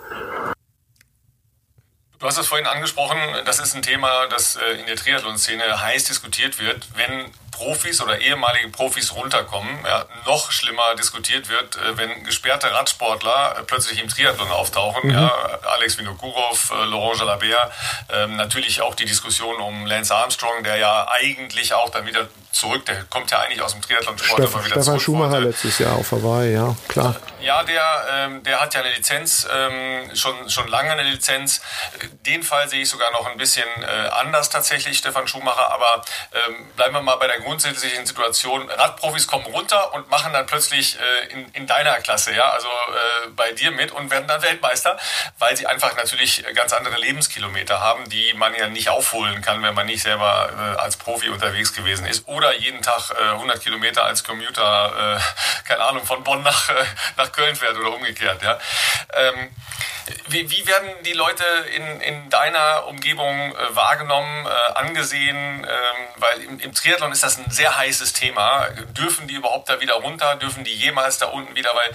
Du hast es vorhin angesprochen, das ist ein Thema, das äh, in der Triathlon-Szene heiß diskutiert wird. Wenn Profis oder ehemalige Profis runterkommen. Ja, noch schlimmer diskutiert wird, äh, wenn gesperrte Radsportler äh, plötzlich im Triathlon auftauchen. Mhm. Ja, Alex Vinokurov, äh, Laurent Jalabert, ähm, natürlich auch die Diskussion um Lance Armstrong, der ja eigentlich auch dann wieder zurück. Der kommt ja eigentlich aus dem Triathlon-Sport Steff, wieder Stefan Schumacher wollte. letztes Jahr auf Hawaii, ja, klar. Ja, der, ähm, der hat ja eine Lizenz, ähm, schon, schon lange eine Lizenz. Den Fall sehe ich sogar noch ein bisschen äh, anders tatsächlich, Stefan Schumacher. Aber ähm, bleiben wir mal bei der grundsätzlichen Situation. Radprofis kommen runter und machen dann plötzlich äh, in, in deiner Klasse, ja, also äh, bei dir mit und werden dann Weltmeister, weil sie einfach natürlich ganz andere Lebenskilometer haben, die man ja nicht aufholen kann, wenn man nicht selber äh, als Profi unterwegs gewesen ist. Oder jeden Tag 100 äh, Kilometer als Commuter, äh, keine Ahnung, von Bonn nach, nach Köln fährt oder umgekehrt, ja. Ähm, wie, wie, werden die Leute in, in deiner Umgebung äh, wahrgenommen, äh, angesehen? Ähm, weil im, im, Triathlon ist das ein sehr heißes Thema. Dürfen die überhaupt da wieder runter? Dürfen die jemals da unten wieder? Weil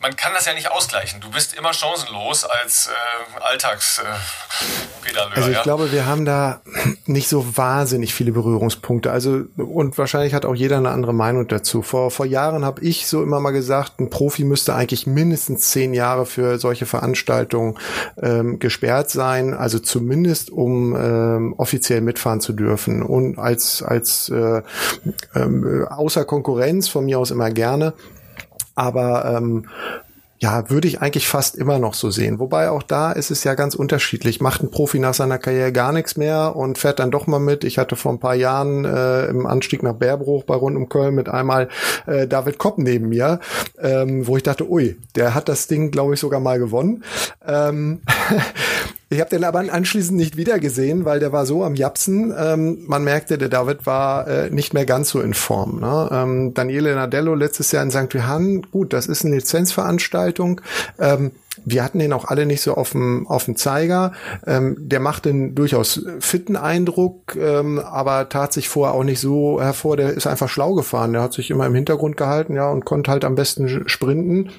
man kann das ja nicht ausgleichen. Du bist immer chancenlos als äh, Alltagspedaleur. also ich ja? glaube, wir haben da nicht so wahnsinnig viele Berührungspunkte. Also und wahrscheinlich hat auch jeder eine andere Meinung dazu. Vor, vor Jahren habe ich so immer mal gesagt, ein Profi müsste eigentlich mindestens zehn Jahre für solche Veranstaltungen Veranstaltung ähm, gesperrt sein, also zumindest um ähm, offiziell mitfahren zu dürfen und als als äh, ähm, außer Konkurrenz von mir aus immer gerne. Aber ähm, ja, würde ich eigentlich fast immer noch so sehen. Wobei auch da ist es ja ganz unterschiedlich. Macht ein Profi nach seiner Karriere gar nichts mehr und fährt dann doch mal mit. Ich hatte vor ein paar Jahren äh, im Anstieg nach Bärbruch bei Rund um Köln mit einmal äh, David Kopp neben mir, ähm, wo ich dachte, ui, der hat das Ding, glaube ich, sogar mal gewonnen. Ähm, Ich habe den aber anschließend nicht wiedergesehen, weil der war so am Japsen. Ähm, man merkte, der David war äh, nicht mehr ganz so in Form. Ne? Ähm, Daniele Nadello letztes Jahr in St. Johann, gut, das ist eine Lizenzveranstaltung. Ähm, wir hatten den auch alle nicht so auf dem, auf dem Zeiger. Ähm, der macht einen durchaus fitten Eindruck, ähm, aber tat sich vorher auch nicht so hervor. Der ist einfach schlau gefahren. Der hat sich immer im Hintergrund gehalten, ja, und konnte halt am besten sprinten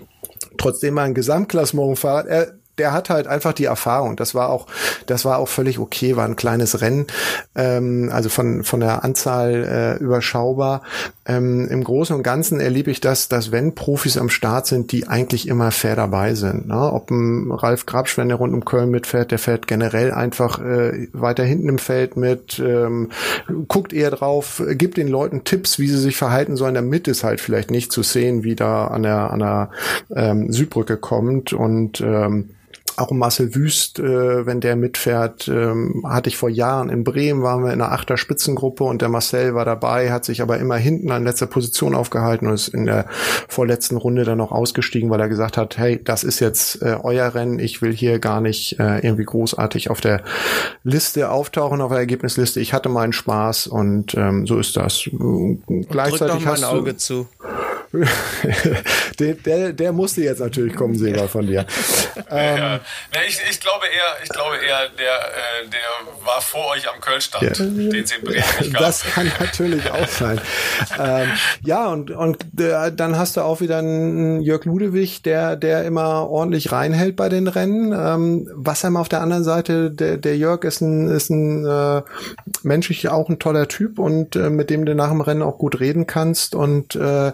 trotzdem mal ein Gesamtklassement fahrt. Er der hat halt einfach die Erfahrung. Das war auch, das war auch völlig okay, war ein kleines Rennen, ähm, also von, von der Anzahl äh, überschaubar. Ähm, Im Großen und Ganzen erlebe ich das, dass wenn Profis am Start sind, die eigentlich immer fair dabei sind. Ne? Ob ein Ralf Grabsch, wenn der rund um Köln mitfährt, der fährt generell einfach äh, weiter hinten im Feld mit, ähm, guckt eher drauf, gibt den Leuten Tipps, wie sie sich verhalten sollen, damit es halt vielleicht nicht zu sehen, wie da an der, an der ähm, Südbrücke kommt und ähm, auch Marcel Wüst, äh, wenn der mitfährt, ähm, hatte ich vor Jahren in Bremen, waren wir in einer Achter Spitzengruppe und der Marcel war dabei, hat sich aber immer hinten an letzter Position aufgehalten und ist in der vorletzten Runde dann noch ausgestiegen, weil er gesagt hat, hey, das ist jetzt äh, euer Rennen, ich will hier gar nicht äh, irgendwie großartig auf der Liste auftauchen, auf der Ergebnisliste. Ich hatte meinen Spaß und ähm, so ist das. Gleichzeitig hast du, Auge zu. der, der, der, musste jetzt natürlich kommen, Seba, von dir. Ähm, ja. ich, ich, glaube eher, ich glaube eher, der, äh, der war vor euch am Kölnstand, ja. den sie in Bremen nicht gab. Das kann natürlich auch sein. ähm, ja, und, und äh, dann hast du auch wieder einen Jörg Ludewig, der, der immer ordentlich reinhält bei den Rennen. Ähm, Wasserm auf der anderen Seite, der, der Jörg ist ein, ist ein äh, menschlich auch ein toller Typ und äh, mit dem du nach dem Rennen auch gut reden kannst und äh,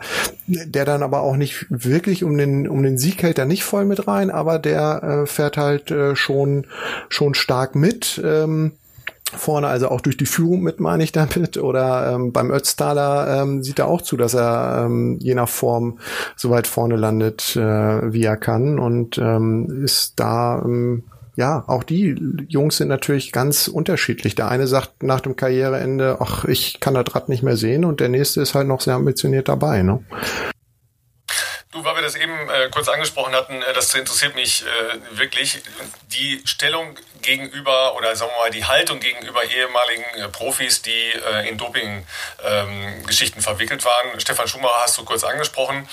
der dann aber auch nicht wirklich um den um den Sieg hält er nicht voll mit rein, aber der äh, fährt halt äh, schon schon stark mit. Ähm, vorne, also auch durch die Führung mit, meine ich damit. Oder ähm, beim Ötztaler ähm, sieht er auch zu, dass er ähm, je nach Form so weit vorne landet, äh, wie er kann und ähm, ist da ähm, ja, auch die Jungs sind natürlich ganz unterschiedlich. Der eine sagt nach dem Karriereende, ach, ich kann das Rad nicht mehr sehen und der nächste ist halt noch sehr ambitioniert dabei. Ne? Du, weil wir das eben äh, kurz angesprochen hatten, äh, das interessiert mich äh, wirklich. Die Stellung gegenüber oder sagen wir mal die Haltung gegenüber ehemaligen äh, Profis, die äh, in Doping-Geschichten ähm, verwickelt waren. Stefan Schumacher hast du kurz angesprochen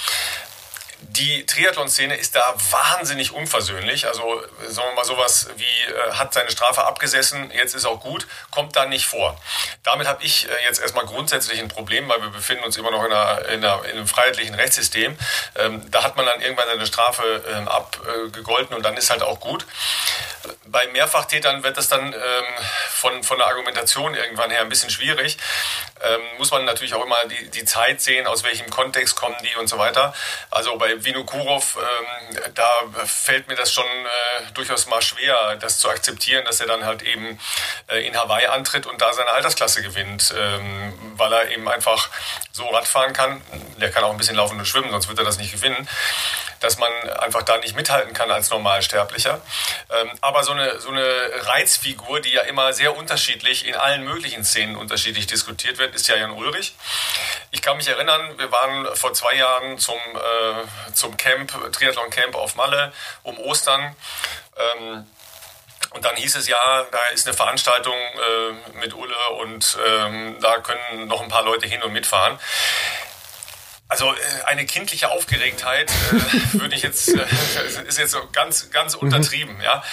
die Triathlon-Szene ist da wahnsinnig unversöhnlich. Also sagen wir mal sowas wie äh, hat seine Strafe abgesessen, jetzt ist auch gut, kommt da nicht vor. Damit habe ich äh, jetzt erstmal grundsätzlich ein Problem, weil wir befinden uns immer noch in, einer, in, einer, in einem freiheitlichen Rechtssystem. Ähm, da hat man dann irgendwann seine Strafe ähm, abgegolten und dann ist halt auch gut. Bei Mehrfachtätern wird das dann ähm, von, von der Argumentation irgendwann her ein bisschen schwierig. ähm, muss man natürlich auch immer die, die Zeit sehen, aus welchem Kontext kommen die und so weiter. Also bei Vinokurov, ähm, da fällt mir das schon äh, durchaus mal schwer, das zu akzeptieren, dass er dann halt eben äh, in Hawaii antritt und da seine Altersklasse gewinnt, ähm, weil er eben einfach so Radfahren kann. Der kann auch ein bisschen laufen und schwimmen, sonst wird er das nicht gewinnen dass man einfach da nicht mithalten kann als Normalsterblicher. Ähm, aber so eine, so eine Reizfigur, die ja immer sehr unterschiedlich in allen möglichen Szenen unterschiedlich diskutiert wird, ist ja Jan Ulrich. Ich kann mich erinnern, wir waren vor zwei Jahren zum, äh, zum Camp, Triathlon-Camp auf Malle um Ostern. Ähm, und dann hieß es ja, da ist eine Veranstaltung äh, mit Ulle und ähm, da können noch ein paar Leute hin und mitfahren. Also äh, eine kindliche Aufgeregtheit äh, würde ich jetzt äh, ist jetzt so ganz ganz untertrieben, ja.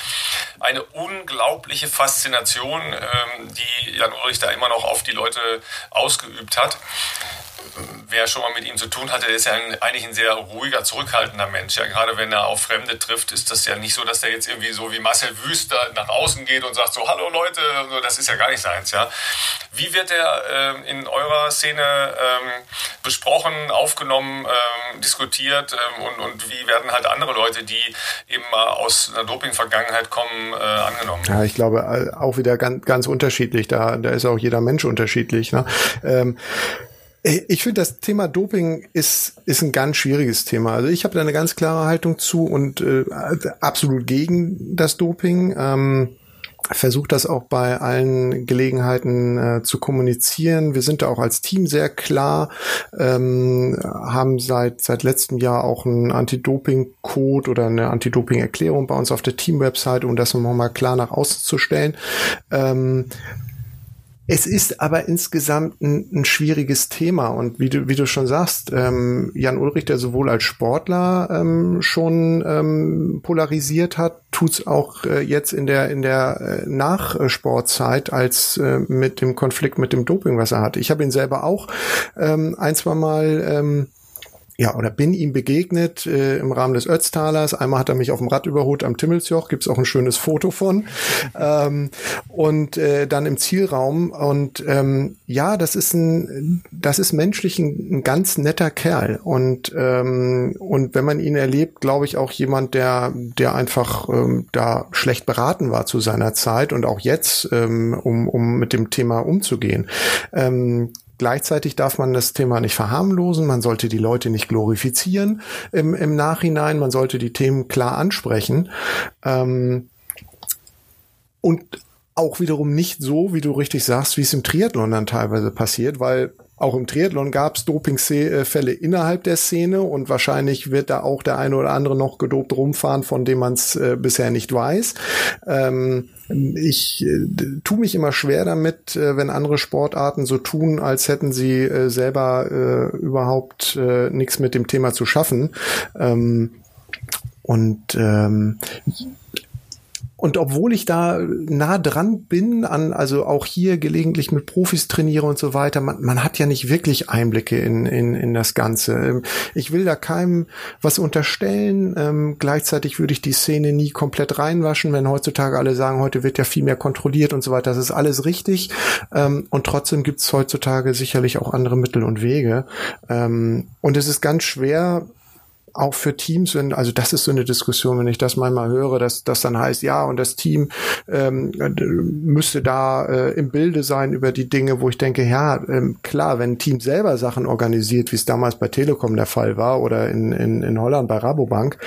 Eine unglaubliche Faszination, ähm, die Jan Ulrich da immer noch auf die Leute ausgeübt hat wer schon mal mit ihm zu tun hatte, ist ja ein, eigentlich ein sehr ruhiger, zurückhaltender Mensch. Ja, gerade wenn er auf Fremde trifft, ist das ja nicht so, dass er jetzt irgendwie so wie Marcel Wüster nach außen geht und sagt so, hallo Leute, das ist ja gar nicht seins. Ja. Wie wird er äh, in eurer Szene ähm, besprochen, aufgenommen, ähm, diskutiert ähm, und, und wie werden halt andere Leute, die eben mal aus einer Doping-Vergangenheit kommen, äh, angenommen? Ja, ich glaube äh, auch wieder ganz, ganz unterschiedlich. Da, da ist auch jeder Mensch unterschiedlich. Ne? Ähm, ich finde, das Thema Doping ist, ist ein ganz schwieriges Thema. Also ich habe da eine ganz klare Haltung zu und äh, absolut gegen das Doping. Ähm, versucht das auch bei allen Gelegenheiten äh, zu kommunizieren. Wir sind da auch als Team sehr klar, ähm, haben seit seit letztem Jahr auch einen Anti-Doping-Code oder eine Anti-Doping-Erklärung bei uns auf der Team-Website, um das nochmal klar nach außen zu stellen. Ähm, es ist aber insgesamt ein, ein, schwieriges Thema und wie du, wie du schon sagst, ähm, Jan Ulrich, der sowohl als Sportler ähm, schon ähm, polarisiert hat, tut's auch äh, jetzt in der in der äh, Nachsportzeit als äh, mit dem Konflikt mit dem Doping, was er hatte. Ich habe ihn selber auch ähm, ein, zwei Mal ähm, ja, oder bin ihm begegnet äh, im Rahmen des Ötztalers. Einmal hat er mich auf dem Rad überholt am Timmelsjoch, gibt's auch ein schönes Foto von. Ähm, und äh, dann im Zielraum. Und ähm, ja, das ist ein, das ist menschlich ein, ein ganz netter Kerl. Und, ähm, und wenn man ihn erlebt, glaube ich auch jemand, der, der einfach ähm, da schlecht beraten war zu seiner Zeit und auch jetzt, ähm, um, um mit dem Thema umzugehen. Ähm, Gleichzeitig darf man das Thema nicht verharmlosen, man sollte die Leute nicht glorifizieren im, im Nachhinein, man sollte die Themen klar ansprechen. Ähm, und auch wiederum nicht so, wie du richtig sagst, wie es im Triathlon dann teilweise passiert, weil auch im Triathlon gab es Dopingfälle innerhalb der Szene und wahrscheinlich wird da auch der eine oder andere noch gedopt rumfahren, von dem man es äh, bisher nicht weiß. Ähm, ich äh, tue mich immer schwer damit, äh, wenn andere Sportarten so tun, als hätten sie äh, selber äh, überhaupt äh, nichts mit dem Thema zu schaffen. Ähm, und ähm, und obwohl ich da nah dran bin, an, also auch hier gelegentlich mit Profis trainiere und so weiter, man, man hat ja nicht wirklich Einblicke in, in, in das Ganze. Ähm, ich will da keinem was unterstellen. Ähm, gleichzeitig würde ich die Szene nie komplett reinwaschen, wenn heutzutage alle sagen, heute wird ja viel mehr kontrolliert und so weiter. Das ist alles richtig. Ähm, und trotzdem gibt es heutzutage sicherlich auch andere Mittel und Wege. Ähm, und es ist ganz schwer, auch für Teams, wenn, also das ist so eine Diskussion, wenn ich das manchmal höre, dass das dann heißt, ja, und das Team ähm, müsste da äh, im Bilde sein über die Dinge, wo ich denke, ja, ähm, klar, wenn ein Team selber Sachen organisiert, wie es damals bei Telekom der Fall war oder in, in, in Holland bei Rabobank,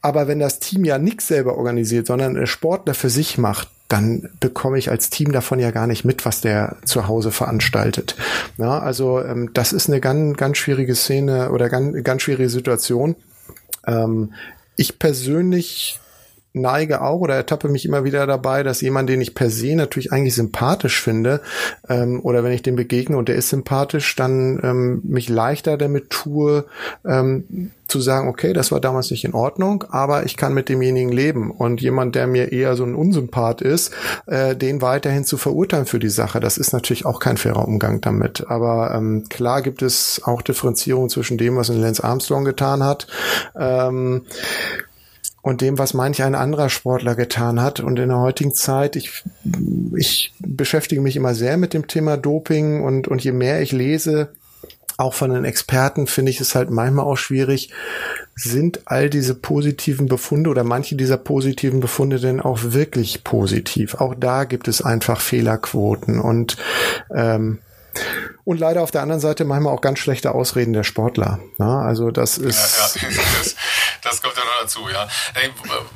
aber wenn das Team ja nichts selber organisiert, sondern Sportler für sich macht, dann bekomme ich als Team davon ja gar nicht mit, was der zu Hause veranstaltet. Ja, also ähm, das ist eine ganz, ganz schwierige Szene oder ganz, ganz schwierige Situation. Ähm, ich persönlich neige auch oder ertappe mich immer wieder dabei, dass jemand, den ich per se natürlich eigentlich sympathisch finde, ähm, oder wenn ich dem begegne und der ist sympathisch, dann ähm, mich leichter damit tue, ähm, zu sagen, okay, das war damals nicht in Ordnung, aber ich kann mit demjenigen leben. Und jemand, der mir eher so ein Unsympath ist, äh, den weiterhin zu verurteilen für die Sache, das ist natürlich auch kein fairer Umgang damit. Aber ähm, klar gibt es auch Differenzierung zwischen dem, was ein Lance Armstrong getan hat. Ähm, und dem, was manch ein anderer Sportler getan hat. Und in der heutigen Zeit, ich, ich beschäftige mich immer sehr mit dem Thema Doping und, und je mehr ich lese, auch von den Experten, finde ich es halt manchmal auch schwierig, sind all diese positiven Befunde oder manche dieser positiven Befunde denn auch wirklich positiv? Auch da gibt es einfach Fehlerquoten und ähm, und leider auf der anderen Seite manchmal auch ganz schlechte Ausreden der Sportler. Ja, also das ist. Ja, ja. Das, das kommt dazu, ja.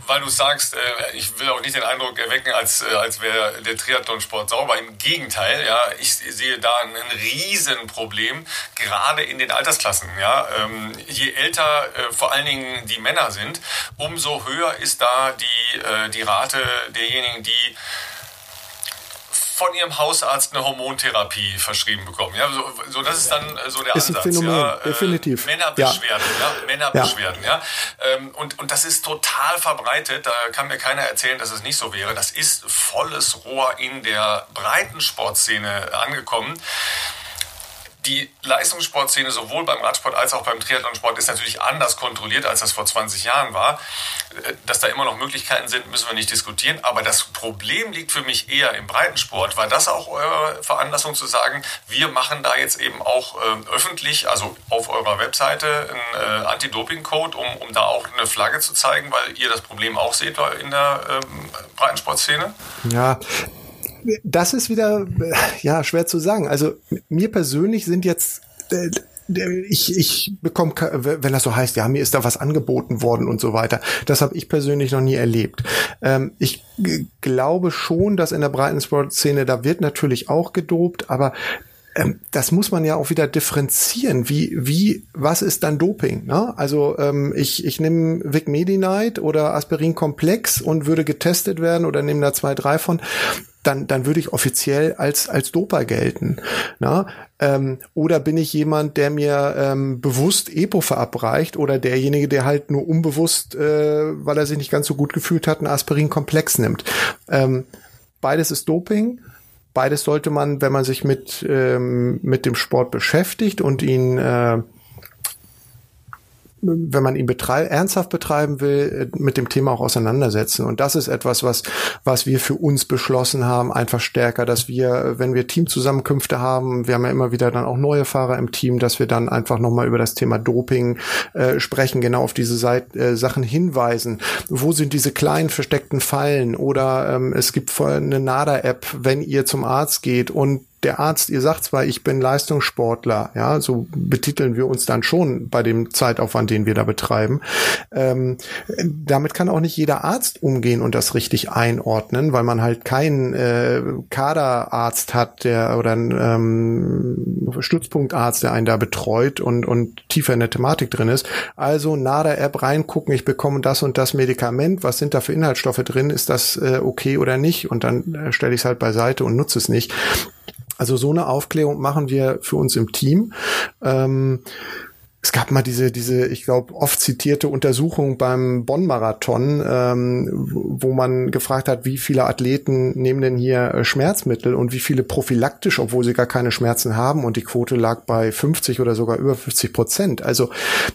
Weil du sagst, äh, ich will auch nicht den Eindruck erwecken, als, äh, als wäre der Triathlonsport sauber. Im Gegenteil, ja, ich sehe da ein Riesenproblem, gerade in den Altersklassen. Ja. Ähm, je älter äh, vor allen Dingen die Männer sind, umso höher ist da die, die Rate derjenigen, die von ihrem Hausarzt eine Hormontherapie verschrieben bekommen. Ja, so, so das ist dann äh, so der ist Ansatz. Ein Phänomen, ja. Äh, definitiv. Männerbeschwerden, ja. ja Männerbeschwerden, ja. ja. Ähm, und, und das ist total verbreitet. Da kann mir keiner erzählen, dass es nicht so wäre. Das ist volles Rohr in der Breitensportszene angekommen die Leistungssportszene sowohl beim Radsport als auch beim Triathlonsport ist natürlich anders kontrolliert, als das vor 20 Jahren war. Dass da immer noch Möglichkeiten sind, müssen wir nicht diskutieren. Aber das Problem liegt für mich eher im Breitensport. War das auch eure Veranlassung zu sagen, wir machen da jetzt eben auch äh, öffentlich, also auf eurer Webseite, einen äh, Anti-Doping-Code, um, um da auch eine Flagge zu zeigen, weil ihr das Problem auch seht in der ähm, Breitensportszene? Ja, das ist wieder, ja, schwer zu sagen. Also mir persönlich sind jetzt äh, ich, ich bekomme, wenn das so heißt, ja, mir ist da was angeboten worden und so weiter. Das habe ich persönlich noch nie erlebt. Ähm, ich glaube schon, dass in der Breitensport-Szene, da wird natürlich auch gedopt, aber ähm, das muss man ja auch wieder differenzieren. Wie, wie, was ist dann Doping? Ne? Also ähm, ich, ich nehme Vic Medi-Night oder Aspirin Komplex und würde getestet werden oder nehme da zwei, drei von dann, dann würde ich offiziell als, als Doper gelten. Na? Ähm, oder bin ich jemand, der mir ähm, bewusst Epo verabreicht oder derjenige, der halt nur unbewusst, äh, weil er sich nicht ganz so gut gefühlt hat, einen Aspirin-Komplex nimmt. Ähm, beides ist Doping. Beides sollte man, wenn man sich mit, ähm, mit dem Sport beschäftigt und ihn äh, wenn man ihn betreib, ernsthaft betreiben will, äh, mit dem Thema auch auseinandersetzen. Und das ist etwas, was, was wir für uns beschlossen haben, einfach stärker, dass wir, wenn wir Teamzusammenkünfte haben, wir haben ja immer wieder dann auch neue Fahrer im Team, dass wir dann einfach nochmal über das Thema Doping äh, sprechen, genau auf diese Seite, äh, Sachen hinweisen. Wo sind diese kleinen versteckten Fallen? Oder ähm, es gibt eine NADA-App, wenn ihr zum Arzt geht und der Arzt, ihr sagt zwar, ich bin Leistungssportler, ja, so betiteln wir uns dann schon bei dem Zeitaufwand, den wir da betreiben. Ähm, damit kann auch nicht jeder Arzt umgehen und das richtig einordnen, weil man halt keinen äh, Kaderarzt hat, der oder einen ähm, Stützpunktarzt, der einen da betreut und und tiefer in der Thematik drin ist. Also NADA-App reingucken, ich bekomme das und das Medikament, was sind da für Inhaltsstoffe drin, ist das äh, okay oder nicht? Und dann äh, stelle ich es halt beiseite und nutze es nicht. Also so eine Aufklärung machen wir für uns im Team. Ähm, es gab mal diese, diese, ich glaube, oft zitierte Untersuchung beim Bonn-Marathon, ähm, wo man gefragt hat, wie viele Athleten nehmen denn hier äh, Schmerzmittel und wie viele prophylaktisch, obwohl sie gar keine Schmerzen haben. Und die Quote lag bei 50 oder sogar über 50 Prozent. Also,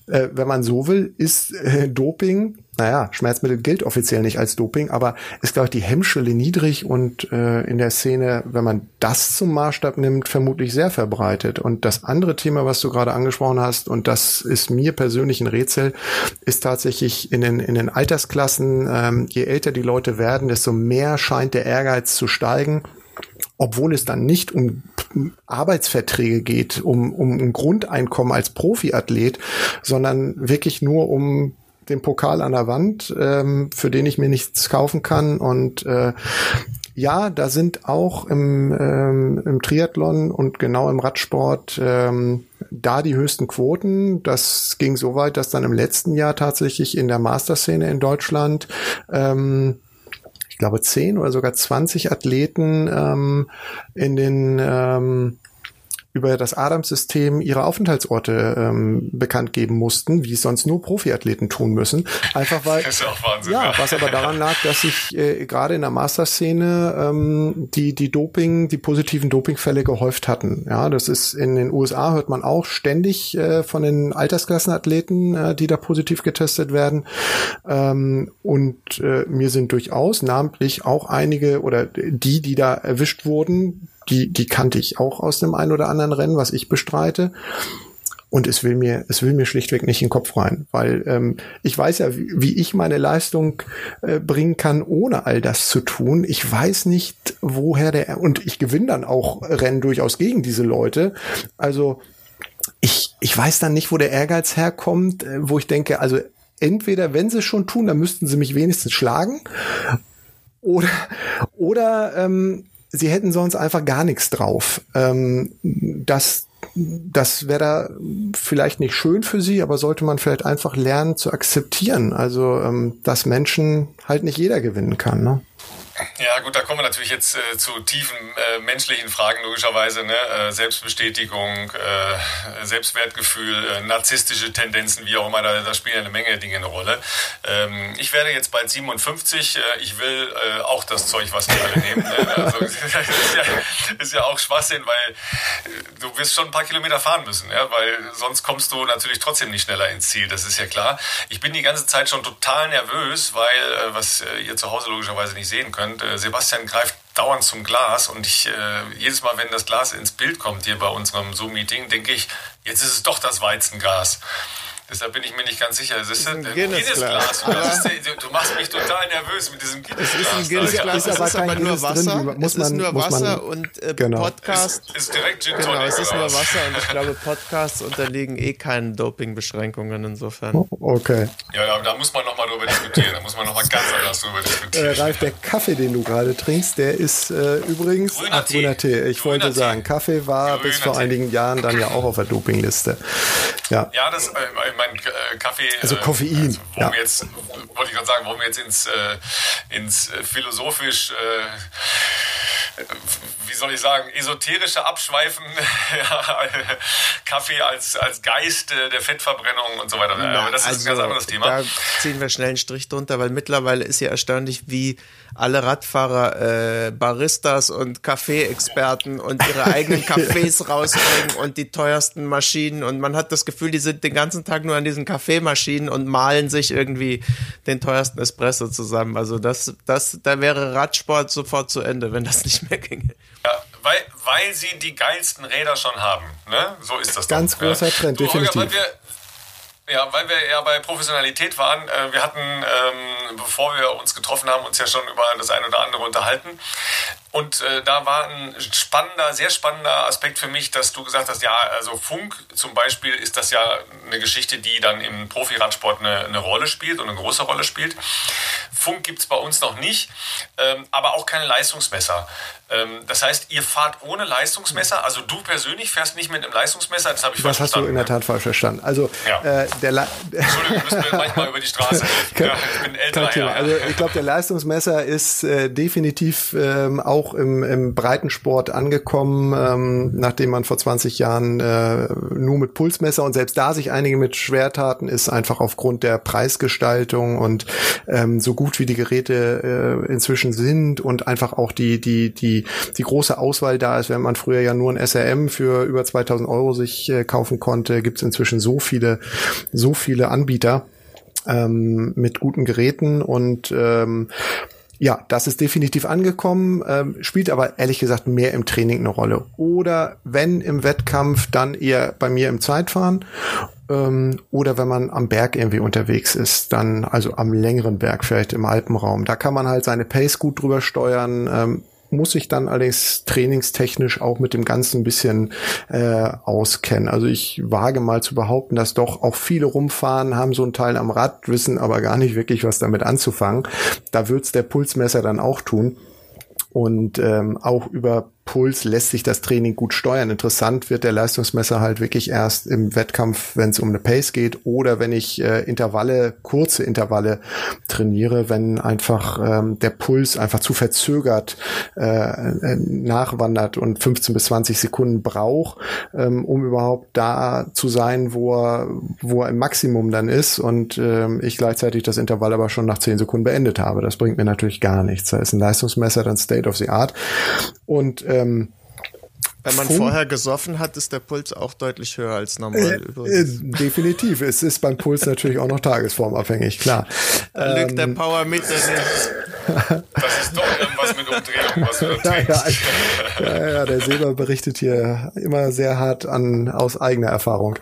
äh, wenn man so will, ist äh, Doping naja, Schmerzmittel gilt offiziell nicht als Doping, aber ist, glaube ich, die Hemmschwelle niedrig und äh, in der Szene, wenn man das zum Maßstab nimmt, vermutlich sehr verbreitet. Und das andere Thema, was du gerade angesprochen hast, und das ist mir persönlich ein Rätsel, ist tatsächlich in den, in den Altersklassen, ähm, je älter die Leute werden, desto mehr scheint der Ehrgeiz zu steigen obwohl es dann nicht um Arbeitsverträge geht, um, um ein Grundeinkommen als Profiathlet, sondern wirklich nur um den Pokal an der Wand, ähm, für den ich mir nichts kaufen kann. Und äh, ja, da sind auch im, ähm, im Triathlon und genau im Radsport ähm, da die höchsten Quoten. Das ging so weit, dass dann im letzten Jahr tatsächlich in der Masterszene in Deutschland ähm, ich glaube, zehn oder sogar 20 Athleten ähm, in den ähm, über das Adams-System ihre Aufenthaltsorte ähm, bekannt geben mussten, wie es sonst nur Profiathleten tun müssen. Einfach weil. Das ist auch Wahnsinn. Ja, was aber daran lag, dass sich äh, gerade in der Masterszene ähm, die die Doping, die positiven Dopingfälle gehäuft hatten. Ja, das ist in den USA hört man auch ständig äh, von den Altersklassenathleten, äh, die da positiv getestet werden. Ähm, und äh, mir sind durchaus namentlich auch einige oder die, die da erwischt wurden, die, die kannte ich auch aus dem einen oder anderen Rennen, was ich bestreite. Und es will mir, es will mir schlichtweg nicht in den Kopf rein, weil ähm, ich weiß ja, wie, wie ich meine Leistung äh, bringen kann, ohne all das zu tun. Ich weiß nicht, woher der und ich gewinne dann auch Rennen durchaus gegen diese Leute. Also ich, ich weiß dann nicht, wo der Ehrgeiz herkommt, äh, wo ich denke, also entweder, wenn sie es schon tun, dann müssten sie mich wenigstens schlagen. Oder, oder ähm, sie hätten sonst einfach gar nichts drauf. Ähm, das das wäre da vielleicht nicht schön für sie, aber sollte man vielleicht einfach lernen zu akzeptieren. Also, ähm, dass Menschen halt nicht jeder gewinnen kann. Ne? Ja, gut, da kommen wir natürlich jetzt äh, zu tiefen äh, menschlichen Fragen, logischerweise. Ne? Äh, Selbstbestätigung, äh, Selbstwertgefühl, äh, narzisstische Tendenzen, wie auch immer, da, da spielen eine Menge Dinge eine Rolle. Ähm, ich werde jetzt bald 57. Äh, ich will auch das Zeug, was wir alle nehmen. Ne? Also, ist, ja, ist ja auch Schwachsinn, weil du wirst schon ein paar Kilometer fahren müssen, ja? weil sonst kommst du natürlich trotzdem nicht schneller ins Ziel, das ist ja klar. Ich bin die ganze Zeit schon total nervös, weil, was ihr zu Hause logischerweise nicht sehen könnt, könnt. Äh, Sebastian greift dauernd zum Glas und ich äh, jedes Mal, wenn das Glas ins Bild kommt hier bei unserem Zoom-Meeting, denke ich, jetzt ist es doch das Weizenglas. Deshalb bin ich mir nicht ganz sicher. Das ist ein Guinness-Glas. Guinness du machst mich total nervös mit diesem Guinness-Glas. Es ist ein Guinness-Glas, es ist aber nur Wasser. Drin, muss es ist nur Wasser man, und äh, genau. Podcast. Es ist direkt Gin Genau, es ist nur Wasser und ich glaube, Podcasts unterliegen eh keinen Doping-Beschränkungen insofern. Oh, okay. Ja, da muss man nochmal drüber diskutieren. Da muss man nochmal ganz anders drüber diskutieren. Äh, Ralf, der Kaffee, den du gerade trinkst, der ist äh, übrigens grüner, ach, Tee. grüner Tee. Ich grüner wollte sagen, Kaffee war grüner bis vor Tee. einigen Jahren dann ja auch auf der Dopingliste. Ja, ja das, äh, mein äh, Kaffee. Also Koffein. Also, warum ja. jetzt, wollte ich gerade sagen, warum wir jetzt ins, äh, ins äh, philosophisch, äh, wie soll ich sagen, esoterische Abschweifen, Kaffee als, als Geist äh, der Fettverbrennung und so weiter. Na, Aber das also, ist ein ganz also, anderes Thema. Da ziehen wir schnell einen Strich drunter, weil mittlerweile ist ja erstaunlich, wie alle Radfahrer äh, Baristas und Kaffeeexperten und ihre eigenen Cafés rausbringen und die teuersten Maschinen und man hat das Gefühl, die sind den ganzen Tag nur an diesen Kaffeemaschinen und malen sich irgendwie den teuersten Espresso zusammen. Also das, das, da wäre Radsport sofort zu Ende, wenn das nicht mehr ginge. Ja, weil, weil sie die geilsten Räder schon haben. Ne? So ist das. Ganz doch, großer. Trend, du, definitiv. Holger, ja, weil wir ja bei Professionalität waren. Äh, wir hatten, ähm, bevor wir uns getroffen haben, uns ja schon über das eine oder andere unterhalten. Und äh, da war ein spannender, sehr spannender Aspekt für mich, dass du gesagt hast, ja, also Funk zum Beispiel ist das ja eine Geschichte, die dann im Profiradsport eine, eine Rolle spielt und eine große Rolle spielt. Funk gibt es bei uns noch nicht, ähm, aber auch keine Leistungsmesser. Ähm, das heißt, ihr fahrt ohne Leistungsmesser, also du persönlich fährst nicht mit einem Leistungsmesser, das habe ich das falsch verstanden. Das hast du in der Tat falsch verstanden. Also, ja. äh, der Le Entschuldigung, du müssen manchmal über die Straße ja, ich bin älter. Ja. Also ich glaube, der Leistungsmesser ist äh, definitiv ähm, auch auch im, im Breitensport angekommen, ähm, nachdem man vor 20 Jahren äh, nur mit Pulsmesser und selbst da sich einige mit schwer taten, ist einfach aufgrund der Preisgestaltung und ähm, so gut wie die Geräte äh, inzwischen sind und einfach auch die, die, die, die große Auswahl da ist, wenn man früher ja nur ein SRM für über 2000 Euro sich äh, kaufen konnte, gibt es inzwischen so viele, so viele Anbieter ähm, mit guten Geräten und ähm, ja, das ist definitiv angekommen, ähm, spielt aber ehrlich gesagt mehr im Training eine Rolle. Oder wenn im Wettkampf, dann eher bei mir im Zeitfahren. Ähm, oder wenn man am Berg irgendwie unterwegs ist, dann also am längeren Berg, vielleicht im Alpenraum. Da kann man halt seine Pace gut drüber steuern. Ähm, muss sich dann allerdings trainingstechnisch auch mit dem Ganzen ein bisschen äh, auskennen. Also ich wage mal zu behaupten, dass doch auch viele rumfahren, haben so einen Teil am Rad, wissen aber gar nicht wirklich, was damit anzufangen. Da wird's der Pulsmesser dann auch tun und ähm, auch über Puls lässt sich das Training gut steuern. Interessant wird der Leistungsmesser halt wirklich erst im Wettkampf, wenn es um eine Pace geht oder wenn ich äh, Intervalle, kurze Intervalle trainiere, wenn einfach ähm, der Puls einfach zu verzögert äh, äh nachwandert und 15 bis 20 Sekunden braucht, ähm, um überhaupt da zu sein, wo er, wo er im Maximum dann ist und ähm, ich gleichzeitig das Intervall aber schon nach 10 Sekunden beendet habe. Das bringt mir natürlich gar nichts. Da ist ein Leistungsmesser dann State of the Art und ähm, wenn man Funk, vorher gesoffen hat, ist der Puls auch deutlich höher als normal. Äh, äh, definitiv. Es ist beim Puls natürlich auch noch tagesformabhängig, klar. Da ähm, lügt der Powermeter nicht. Das ist doch irgendwas mit Umdrehung, was du ja, ja, ja, ja, der Silber berichtet hier immer sehr hart an aus eigener Erfahrung.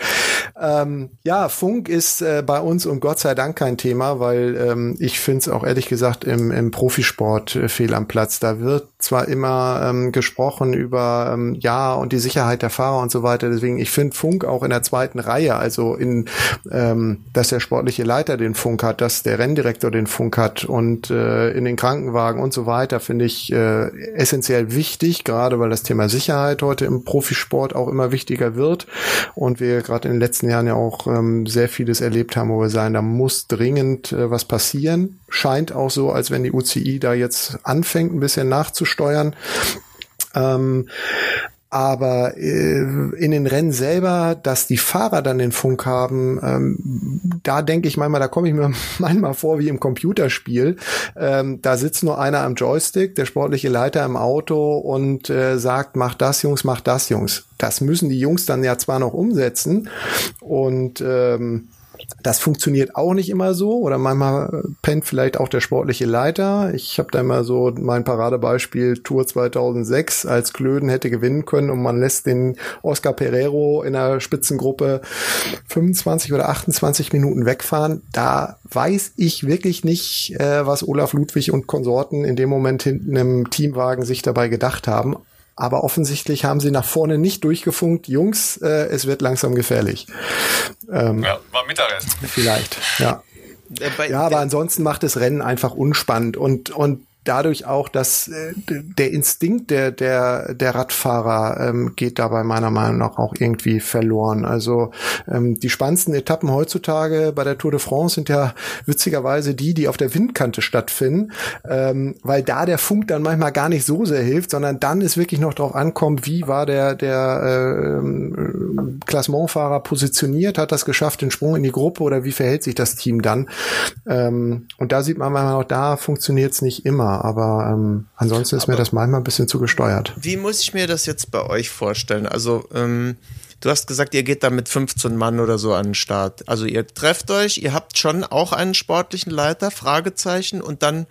Ähm, ja, Funk ist äh, bei uns und Gott sei Dank kein Thema, weil ähm, ich finde es auch ehrlich gesagt im, im Profisport äh, fehl am Platz. Da wird zwar immer ähm, gesprochen über ähm, ja und die Sicherheit der Fahrer und so weiter. Deswegen, ich finde Funk auch in der zweiten Reihe, also in, ähm, dass der sportliche Leiter den Funk hat, dass der Renndirektor den Funk hat und äh, in den Krankenwagen und so weiter, finde ich äh, essentiell wichtig, gerade weil das Thema Sicherheit heute im Profisport auch immer wichtiger wird und wir gerade in den letzten Jahren ja auch ähm, sehr vieles erlebt haben, wo wir sagen, da muss dringend äh, was passieren. Scheint auch so, als wenn die UCI da jetzt anfängt, ein bisschen nachzusteuern. Ähm, aber äh, in den Rennen selber, dass die Fahrer dann den Funk haben, ähm, da denke ich manchmal, da komme ich mir manchmal vor wie im Computerspiel. Ähm, da sitzt nur einer am Joystick, der sportliche Leiter im Auto und äh, sagt, mach das, Jungs, mach das, Jungs. Das müssen die Jungs dann ja zwar noch umsetzen und ähm, das funktioniert auch nicht immer so oder manchmal pennt vielleicht auch der sportliche Leiter. Ich habe da immer so mein Paradebeispiel Tour 2006, als Klöden hätte gewinnen können und man lässt den Oscar Pereiro in der Spitzengruppe 25 oder 28 Minuten wegfahren. Da weiß ich wirklich nicht, äh, was Olaf Ludwig und Konsorten in dem Moment hinten im Teamwagen sich dabei gedacht haben. Aber offensichtlich haben sie nach vorne nicht durchgefunkt. Jungs, äh, es wird langsam gefährlich. Ähm, ja, war Mittagessen. Vielleicht, ja. Äh, ja, aber ansonsten macht das Rennen einfach unspannend und, und dadurch auch, dass äh, der Instinkt der der der Radfahrer ähm, geht dabei meiner Meinung nach auch irgendwie verloren. Also ähm, die spannendsten Etappen heutzutage bei der Tour de France sind ja witzigerweise die, die auf der Windkante stattfinden, ähm, weil da der Funk dann manchmal gar nicht so sehr hilft, sondern dann ist wirklich noch darauf ankommt, wie war der der äh, Klassementfahrer positioniert, hat das geschafft, den Sprung in die Gruppe oder wie verhält sich das Team dann? Ähm, und da sieht man manchmal noch, da funktioniert es nicht immer aber ähm, ansonsten ist aber mir das manchmal ein bisschen zu gesteuert. Wie muss ich mir das jetzt bei euch vorstellen? Also, ähm, du hast gesagt, ihr geht da mit 15 Mann oder so an den Start. Also ihr trefft euch, ihr habt schon auch einen sportlichen Leiter, Fragezeichen, und dann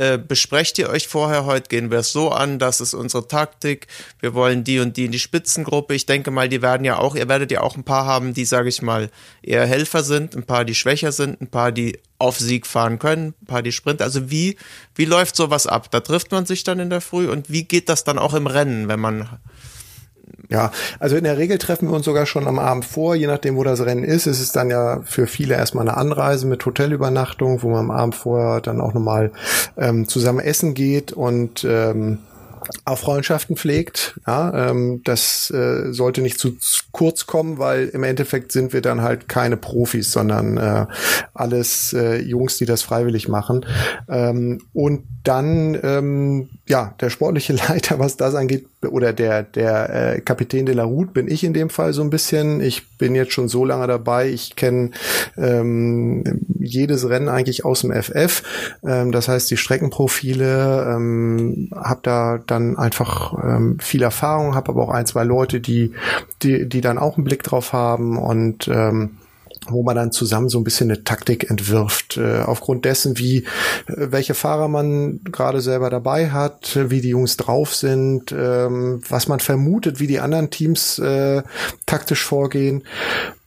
äh, besprecht ihr euch vorher, heute gehen wir es so an, das ist unsere Taktik, wir wollen die und die in die Spitzengruppe. Ich denke mal, die werden ja auch, ihr werdet ja auch ein paar haben, die, sage ich mal, eher Helfer sind, ein paar, die schwächer sind, ein paar, die auf Sieg fahren können, ein paar, die Sprint. Also wie, wie läuft sowas ab? Da trifft man sich dann in der Früh und wie geht das dann auch im Rennen, wenn man ja, also in der Regel treffen wir uns sogar schon am Abend vor, je nachdem, wo das Rennen ist. Es ist dann ja für viele erstmal eine Anreise mit Hotelübernachtung, wo man am Abend vorher dann auch nochmal ähm, zusammen essen geht und ähm, auch Freundschaften pflegt. Ja, ähm, das äh, sollte nicht zu kurz kommen, weil im Endeffekt sind wir dann halt keine Profis, sondern äh, alles äh, Jungs, die das freiwillig machen. Ähm, und dann, ähm, ja, der sportliche Leiter, was das angeht, oder der, der äh, Kapitän de la Route bin ich in dem Fall so ein bisschen. Ich bin jetzt schon so lange dabei. Ich kenne ähm, jedes Rennen eigentlich aus dem FF. Ähm, das heißt, die Streckenprofile, ähm, habe da dann einfach ähm, viel Erfahrung, habe aber auch ein, zwei Leute, die, die, die dann auch einen Blick drauf haben und ähm, wo man dann zusammen so ein bisschen eine Taktik entwirft, äh, aufgrund dessen, wie äh, welche Fahrer man gerade selber dabei hat, wie die Jungs drauf sind, ähm, was man vermutet, wie die anderen Teams äh, taktisch vorgehen.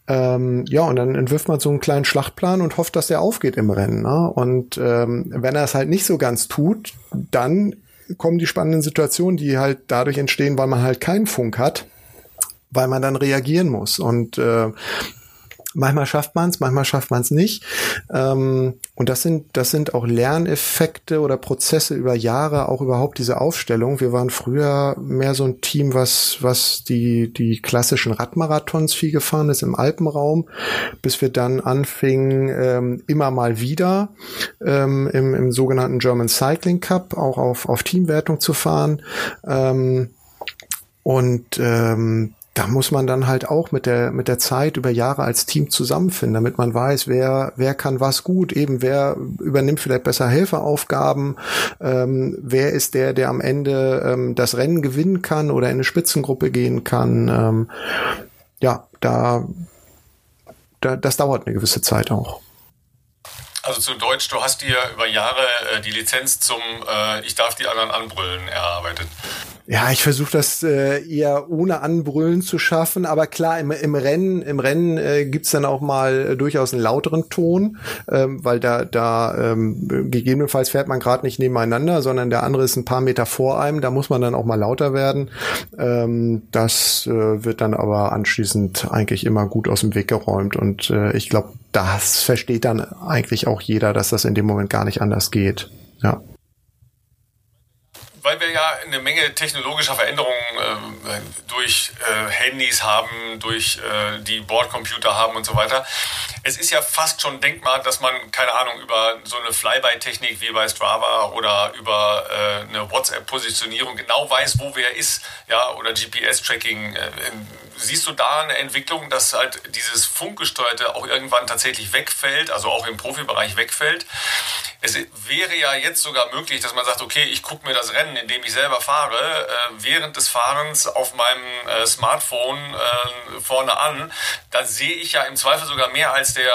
Ähm, ja, und dann entwirft man so einen kleinen Schlachtplan und hofft, dass der aufgeht im Rennen. Ne? Und ähm, wenn er es halt nicht so ganz tut, dann kommen die spannenden Situationen, die halt dadurch entstehen, weil man halt keinen Funk hat, weil man dann reagieren muss. Und äh, Manchmal schafft man es, manchmal schafft man es nicht. Ähm, und das sind, das sind auch Lerneffekte oder Prozesse über Jahre, auch überhaupt diese Aufstellung. Wir waren früher mehr so ein Team, was, was die, die klassischen Radmarathons viel gefahren ist im Alpenraum, bis wir dann anfingen, ähm, immer mal wieder ähm, im, im sogenannten German Cycling Cup auch auf, auf Teamwertung zu fahren. Ähm, und ähm, da muss man dann halt auch mit der mit der Zeit über Jahre als Team zusammenfinden, damit man weiß, wer wer kann was gut, eben wer übernimmt vielleicht besser Helferaufgaben, ähm, wer ist der, der am Ende ähm, das Rennen gewinnen kann oder in eine Spitzengruppe gehen kann. Ähm, ja, da, da das dauert eine gewisse Zeit auch. Also zu Deutsch, du hast dir über Jahre äh, die Lizenz zum äh, Ich darf die anderen anbrüllen erarbeitet. Ja, ich versuche das äh, eher ohne Anbrüllen zu schaffen, aber klar, im, im Rennen, im Rennen äh, gibt's dann auch mal äh, durchaus einen lauteren Ton, ähm, weil da, da ähm, gegebenenfalls fährt man gerade nicht nebeneinander, sondern der andere ist ein paar Meter vor einem, da muss man dann auch mal lauter werden. Ähm, das äh, wird dann aber anschließend eigentlich immer gut aus dem Weg geräumt und äh, ich glaube, das versteht dann eigentlich auch jeder, dass das in dem Moment gar nicht anders geht. Ja weil wir ja eine Menge technologischer Veränderungen äh, durch äh, Handys haben, durch äh, die Bordcomputer haben und so weiter. Es ist ja fast schon denkbar, dass man, keine Ahnung, über so eine Flyby-Technik wie bei Strava oder über äh, eine WhatsApp-Positionierung genau weiß, wo wer ist, ja, oder GPS-Tracking. Siehst du da eine Entwicklung, dass halt dieses Funkgesteuerte auch irgendwann tatsächlich wegfällt, also auch im Profibereich wegfällt? Es wäre ja jetzt sogar möglich, dass man sagt, okay, ich gucke mir das Rennen, in dem ich selber fahre, äh, während des Fahrens auf meinem äh, Smartphone äh, vorne an. Da sehe ich ja im Zweifel sogar mehr als der,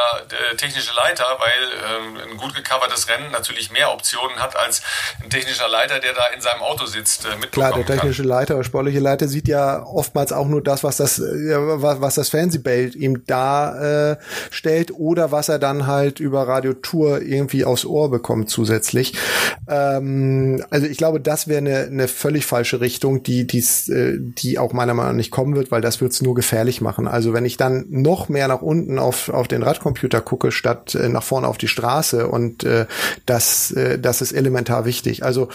technische Leiter, weil ähm, ein gut gecovertes Rennen natürlich mehr Optionen hat als ein technischer Leiter, der da in seinem Auto sitzt. Äh, Klar, der technische kann. Leiter oder sportliche Leiter sieht ja oftmals auch nur das, was das, äh, was, was das Fernsehbild ihm darstellt oder was er dann halt über Radiotour irgendwie aufs Ohr bekommt zusätzlich. Ähm, also ich glaube, das wäre eine, eine völlig falsche Richtung, die, die's, äh, die auch meiner Meinung nach nicht kommen wird, weil das wird es nur gefährlich machen. Also wenn ich dann noch mehr nach unten auf, auf den Radcomputer gucke, statt äh, nach vorne auf die Straße und äh, das, äh, das ist elementar wichtig. Also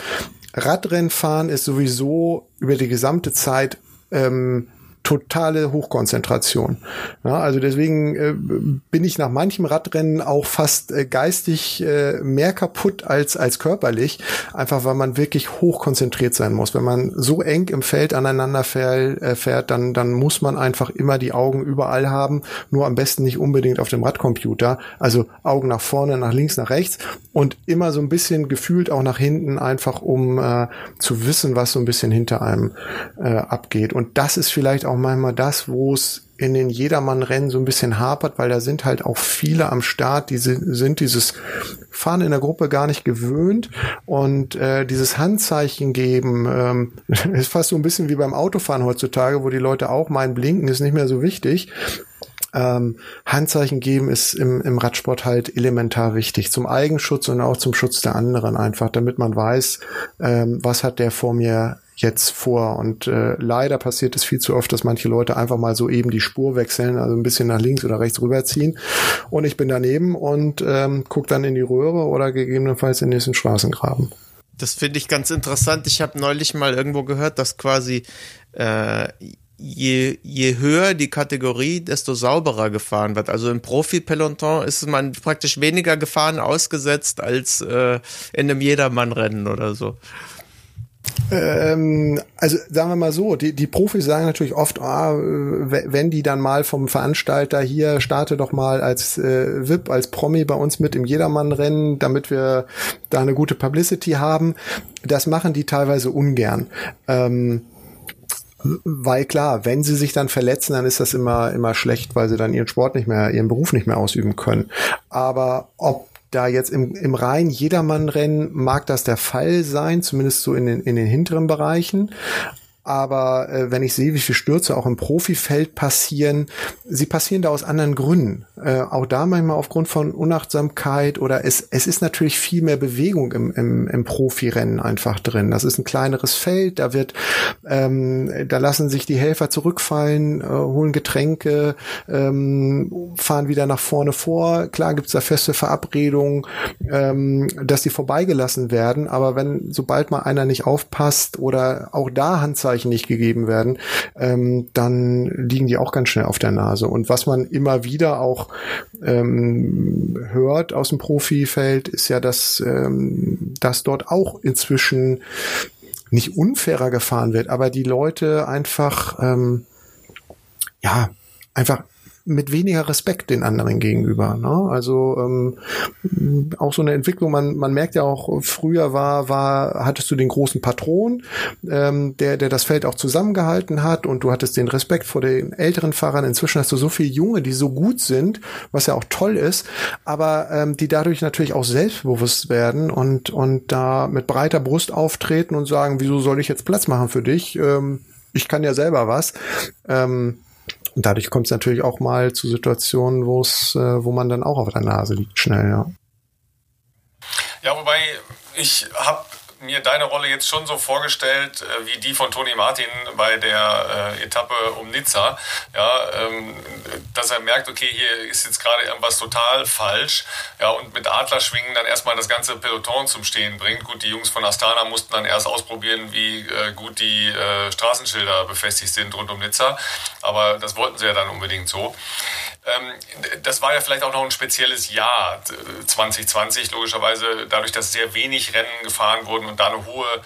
Radrennfahren ist sowieso über die gesamte Zeit ähm, totale Hochkonzentration. Ja, also deswegen äh, bin ich nach manchem Radrennen auch fast äh, geistig äh, mehr kaputt als als körperlich, einfach weil man wirklich hochkonzentriert sein muss. Wenn man so eng im Feld aneinander fährt, äh, fährt dann dann muss man einfach immer die Augen überall haben, nur am besten nicht unbedingt auf dem Radcomputer, also Augen nach vorne, nach links, nach rechts und immer so ein bisschen gefühlt auch nach hinten, einfach um äh, zu wissen, was so ein bisschen hinter einem äh, abgeht. Und das ist vielleicht auch auch manchmal das, wo es in den Jedermann-Rennen so ein bisschen hapert, weil da sind halt auch viele am Start, die sind dieses Fahren in der Gruppe gar nicht gewöhnt und äh, dieses Handzeichen geben ähm, ist fast so ein bisschen wie beim Autofahren heutzutage, wo die Leute auch meinen, blinken ist nicht mehr so wichtig. Ähm, Handzeichen geben ist im, im Radsport halt elementar wichtig zum Eigenschutz und auch zum Schutz der anderen einfach, damit man weiß, ähm, was hat der vor mir jetzt vor. Und äh, leider passiert es viel zu oft, dass manche Leute einfach mal so eben die Spur wechseln, also ein bisschen nach links oder rechts rüberziehen. Und ich bin daneben und ähm, gucke dann in die Röhre oder gegebenenfalls in den nächsten Straßengraben. Das finde ich ganz interessant. Ich habe neulich mal irgendwo gehört, dass quasi äh, je, je höher die Kategorie, desto sauberer gefahren wird. Also im Profi-Peloton ist man praktisch weniger Gefahren ausgesetzt als äh, in einem Jedermann-Rennen oder so. Ähm, also sagen wir mal so, die, die Profis sagen natürlich oft, ah, wenn die dann mal vom Veranstalter hier starte doch mal als äh, VIP, als Promi bei uns mit im Jedermann-Rennen, damit wir da eine gute Publicity haben. Das machen die teilweise ungern. Ähm, weil klar, wenn sie sich dann verletzen, dann ist das immer, immer schlecht, weil sie dann ihren Sport nicht mehr, ihren Beruf nicht mehr ausüben können. Aber ob da jetzt im, im rein Jedermann-Rennen mag das der Fall sein, zumindest so in den, in den hinteren Bereichen. Aber äh, wenn ich sehe, wie viele Stürze auch im Profifeld passieren, sie passieren da aus anderen Gründen. Äh, auch da manchmal aufgrund von Unachtsamkeit oder es, es ist natürlich viel mehr Bewegung im, im, im Profirennen einfach drin. Das ist ein kleineres Feld, da wird, ähm, da lassen sich die Helfer zurückfallen, äh, holen Getränke, ähm, fahren wieder nach vorne vor. Klar gibt's da feste Verabredungen, ähm, dass die vorbeigelassen werden, aber wenn, sobald mal einer nicht aufpasst oder auch da Handzeichen nicht gegeben werden, ähm, dann liegen die auch ganz schnell auf der Nase. Und was man immer wieder auch ähm, hört aus dem Profifeld, ist ja, dass, ähm, dass dort auch inzwischen nicht unfairer gefahren wird, aber die Leute einfach ähm, ja einfach mit weniger Respekt den anderen gegenüber. Ne? Also ähm, auch so eine Entwicklung, man, man merkt ja auch, früher war, war, hattest du den großen Patron, ähm, der, der das Feld auch zusammengehalten hat und du hattest den Respekt vor den älteren Fahrern. Inzwischen hast du so viele Junge, die so gut sind, was ja auch toll ist, aber ähm, die dadurch natürlich auch selbstbewusst werden und, und da mit breiter Brust auftreten und sagen, wieso soll ich jetzt Platz machen für dich? Ähm, ich kann ja selber was. Ähm, und dadurch kommt es natürlich auch mal zu Situationen, wo es, äh, wo man dann auch auf der Nase liegt, schnell, ja. Ja, wobei ich habe mir deine Rolle jetzt schon so vorgestellt, äh, wie die von Toni Martin bei der äh, Etappe um Nizza. Ja, ähm, dass er merkt, okay, hier ist jetzt gerade irgendwas total falsch. Ja, und mit Adlerschwingen dann erstmal das ganze Peloton zum Stehen bringt. Gut, die Jungs von Astana mussten dann erst ausprobieren, wie äh, gut die äh, Straßenschilder befestigt sind rund um Nizza. Aber das wollten sie ja dann unbedingt so. Ähm, das war ja vielleicht auch noch ein spezielles Jahr 2020, logischerweise dadurch, dass sehr wenig Rennen gefahren wurden und da eine hohe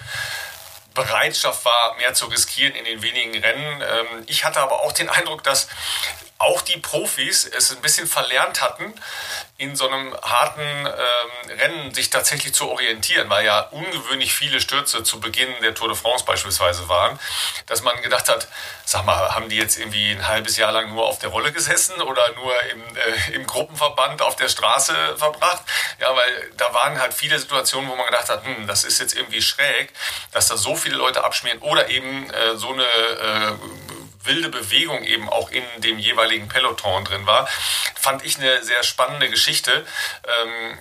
Bereitschaft war, mehr zu riskieren in den wenigen Rennen. Ähm, ich hatte aber auch den Eindruck, dass auch die Profis es ein bisschen verlernt hatten, in so einem harten ähm, Rennen sich tatsächlich zu orientieren, weil ja ungewöhnlich viele Stürze zu Beginn der Tour de France beispielsweise waren, dass man gedacht hat, sag mal, haben die jetzt irgendwie ein halbes Jahr lang nur auf der Rolle gesessen oder nur im, äh, im Gruppenverband auf der Straße verbracht? Ja, weil da waren halt viele Situationen, wo man gedacht hat, hm, das ist jetzt irgendwie schräg, dass da so viele Leute abschmieren oder eben äh, so eine äh, wilde Bewegung eben auch in dem jeweiligen Peloton drin war, fand ich eine sehr spannende Geschichte. Ähm,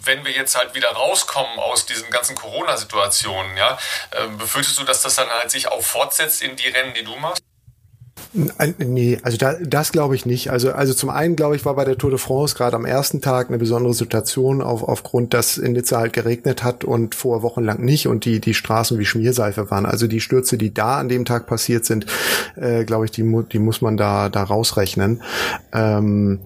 wenn wir jetzt halt wieder rauskommen aus diesen ganzen Corona-Situationen, ja, äh, befürchtest du, dass das dann halt sich auch fortsetzt in die Rennen, die du machst? Nee, also da, das glaube ich nicht. Also, also zum einen glaube ich, war bei der Tour de France gerade am ersten Tag eine besondere Situation auf, aufgrund, dass in Nizza halt geregnet hat und vor Wochen lang nicht und die, die Straßen wie Schmierseife waren. Also die Stürze, die da an dem Tag passiert sind, äh, glaube ich, die, die muss man da, da rausrechnen. Ähm,